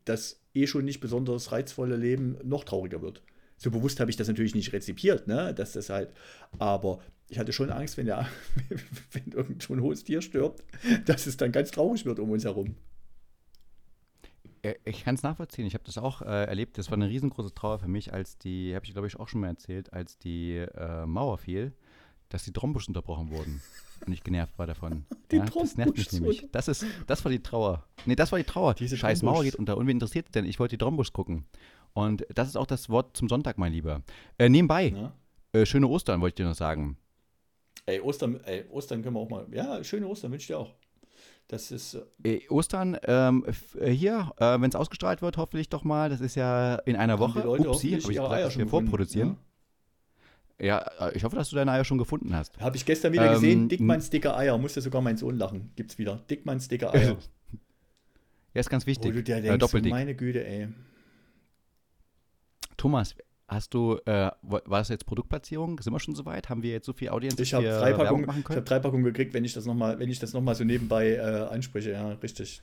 das eh schon nicht besonders reizvolle Leben noch trauriger wird. So bewusst habe ich das natürlich nicht rezipiert, ne, dass das halt, aber ich hatte schon Angst, wenn, der, [laughs] wenn irgend so ein hohes Tier stirbt, dass es dann ganz traurig wird um uns herum. Äh, ich kann es nachvollziehen. Ich habe das auch äh, erlebt. Das war eine riesengroße Trauer für mich, als die, habe ich glaube ich auch schon mal erzählt, als die äh, Mauer fiel, dass die Trombusch unterbrochen wurden. Und ich genervt war davon. [laughs] Die ja, das nervt mich nämlich. Das, ist, das war die Trauer. Nee, das war die Trauer. Diese Scheiß Trombusch. Mauer geht unter. Und wen interessiert es denn? Ich wollte die Trombusch gucken. Und das ist auch das Wort zum Sonntag, mein Lieber. Äh, nebenbei, äh, schöne Ostern wollte ich dir noch sagen. Ey, Ostern, ey, Ostern können wir auch mal. Ja, schöne Ostern wünsche ich dir auch. Das ist. Äh, äh Ostern, ähm, äh, hier, äh, wenn es ausgestrahlt wird, hoffentlich doch mal. Das ist ja in einer Woche. Upsi, habe ich gesagt, dass wir vorproduzieren. Ja? ja? ich hoffe, dass du deine Eier schon gefunden hast. Habe ich gestern wieder ähm, gesehen. Dickmanns dicke Eier. Musste sogar mein Sohn lachen. Gibt's wieder. Dickmanns dicke Eier. [laughs] ja, ist ganz wichtig. Wo du dir denkst, Doppeldick. meine Güte, ey. Thomas, Hast du, äh, war das jetzt Produktplatzierung? Sind wir schon so weit? Haben wir jetzt so viel Audience, ich habe drei, Packungen, ich hab drei Packungen gekriegt, wenn ich das nochmal noch, so nebenbei äh, anspreche. Ja, richtig.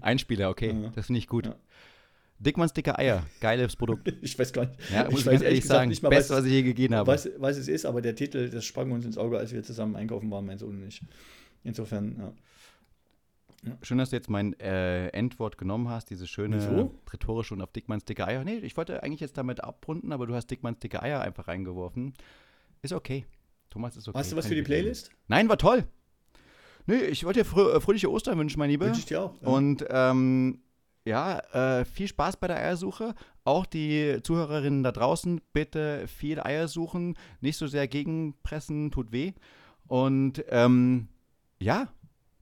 Einspieler, okay. Ja. Das finde ich gut. Ja. Dickmanns dicke Eier, geiles Produkt. [laughs] ich weiß gar nicht. Ja, muss ich weiß ehrlich sagen, nicht mal, Beste, was, was ich je gegeben habe. Was, was es ist, aber der Titel, das sprang uns ins Auge, als wir zusammen einkaufen waren, mein Sohn und ich. Insofern, ja. Schön, dass du jetzt mein äh, Endwort genommen hast, diese schöne Wieso? rhetorische und auf Dickmanns dicke Eier. Nee, ich wollte eigentlich jetzt damit abrunden, aber du hast Dickmanns dicke Eier einfach reingeworfen. Ist okay. Thomas ist okay. Hast du was für die Playlist? Nein, war toll. Nee, ich wollte dir frö äh, fröhliche Ostern wünschen, mein Lieber. Wünsche ich dir auch. Ja. Und ähm, ja, äh, viel Spaß bei der Eiersuche. Auch die Zuhörerinnen da draußen, bitte viel Eier suchen. Nicht so sehr gegenpressen, tut weh. Und ähm, ja,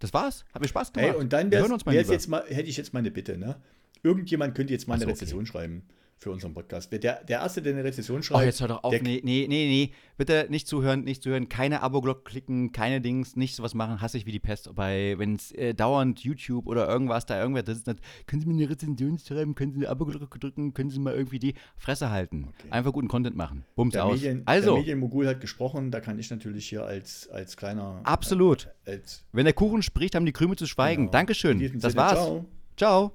das war's. Hat mir Spaß gemacht. Hey, und dann wär's, uns mal jetzt mal, hätte ich jetzt mal eine Bitte, ne? Irgendjemand könnte jetzt mal eine so, Rezession okay. schreiben für unseren Podcast. Der, der Erste, der eine Rezession schreibt. Oh, jetzt hör doch auf. Nee, nee, nee, nee. Bitte nicht zuhören, nicht zuhören. Keine Abo-Glocke klicken, keine Dings, nicht sowas machen. Hasse ich wie die Pest. Bei, wenn es äh, dauernd YouTube oder irgendwas da irgendwer ist, nicht, können Sie mir eine Rezension schreiben, können Sie eine Abo-Glocke drücken, können Sie mal irgendwie die Fresse halten. Okay. Einfach guten Content machen. Bums der aus. Medien, also. Der Medienmogul hat gesprochen, da kann ich natürlich hier als, als kleiner. Absolut. Äh, als wenn der Kuchen spricht, haben die Krümel zu schweigen. Genau. Dankeschön. Das war's. Ciao. ciao.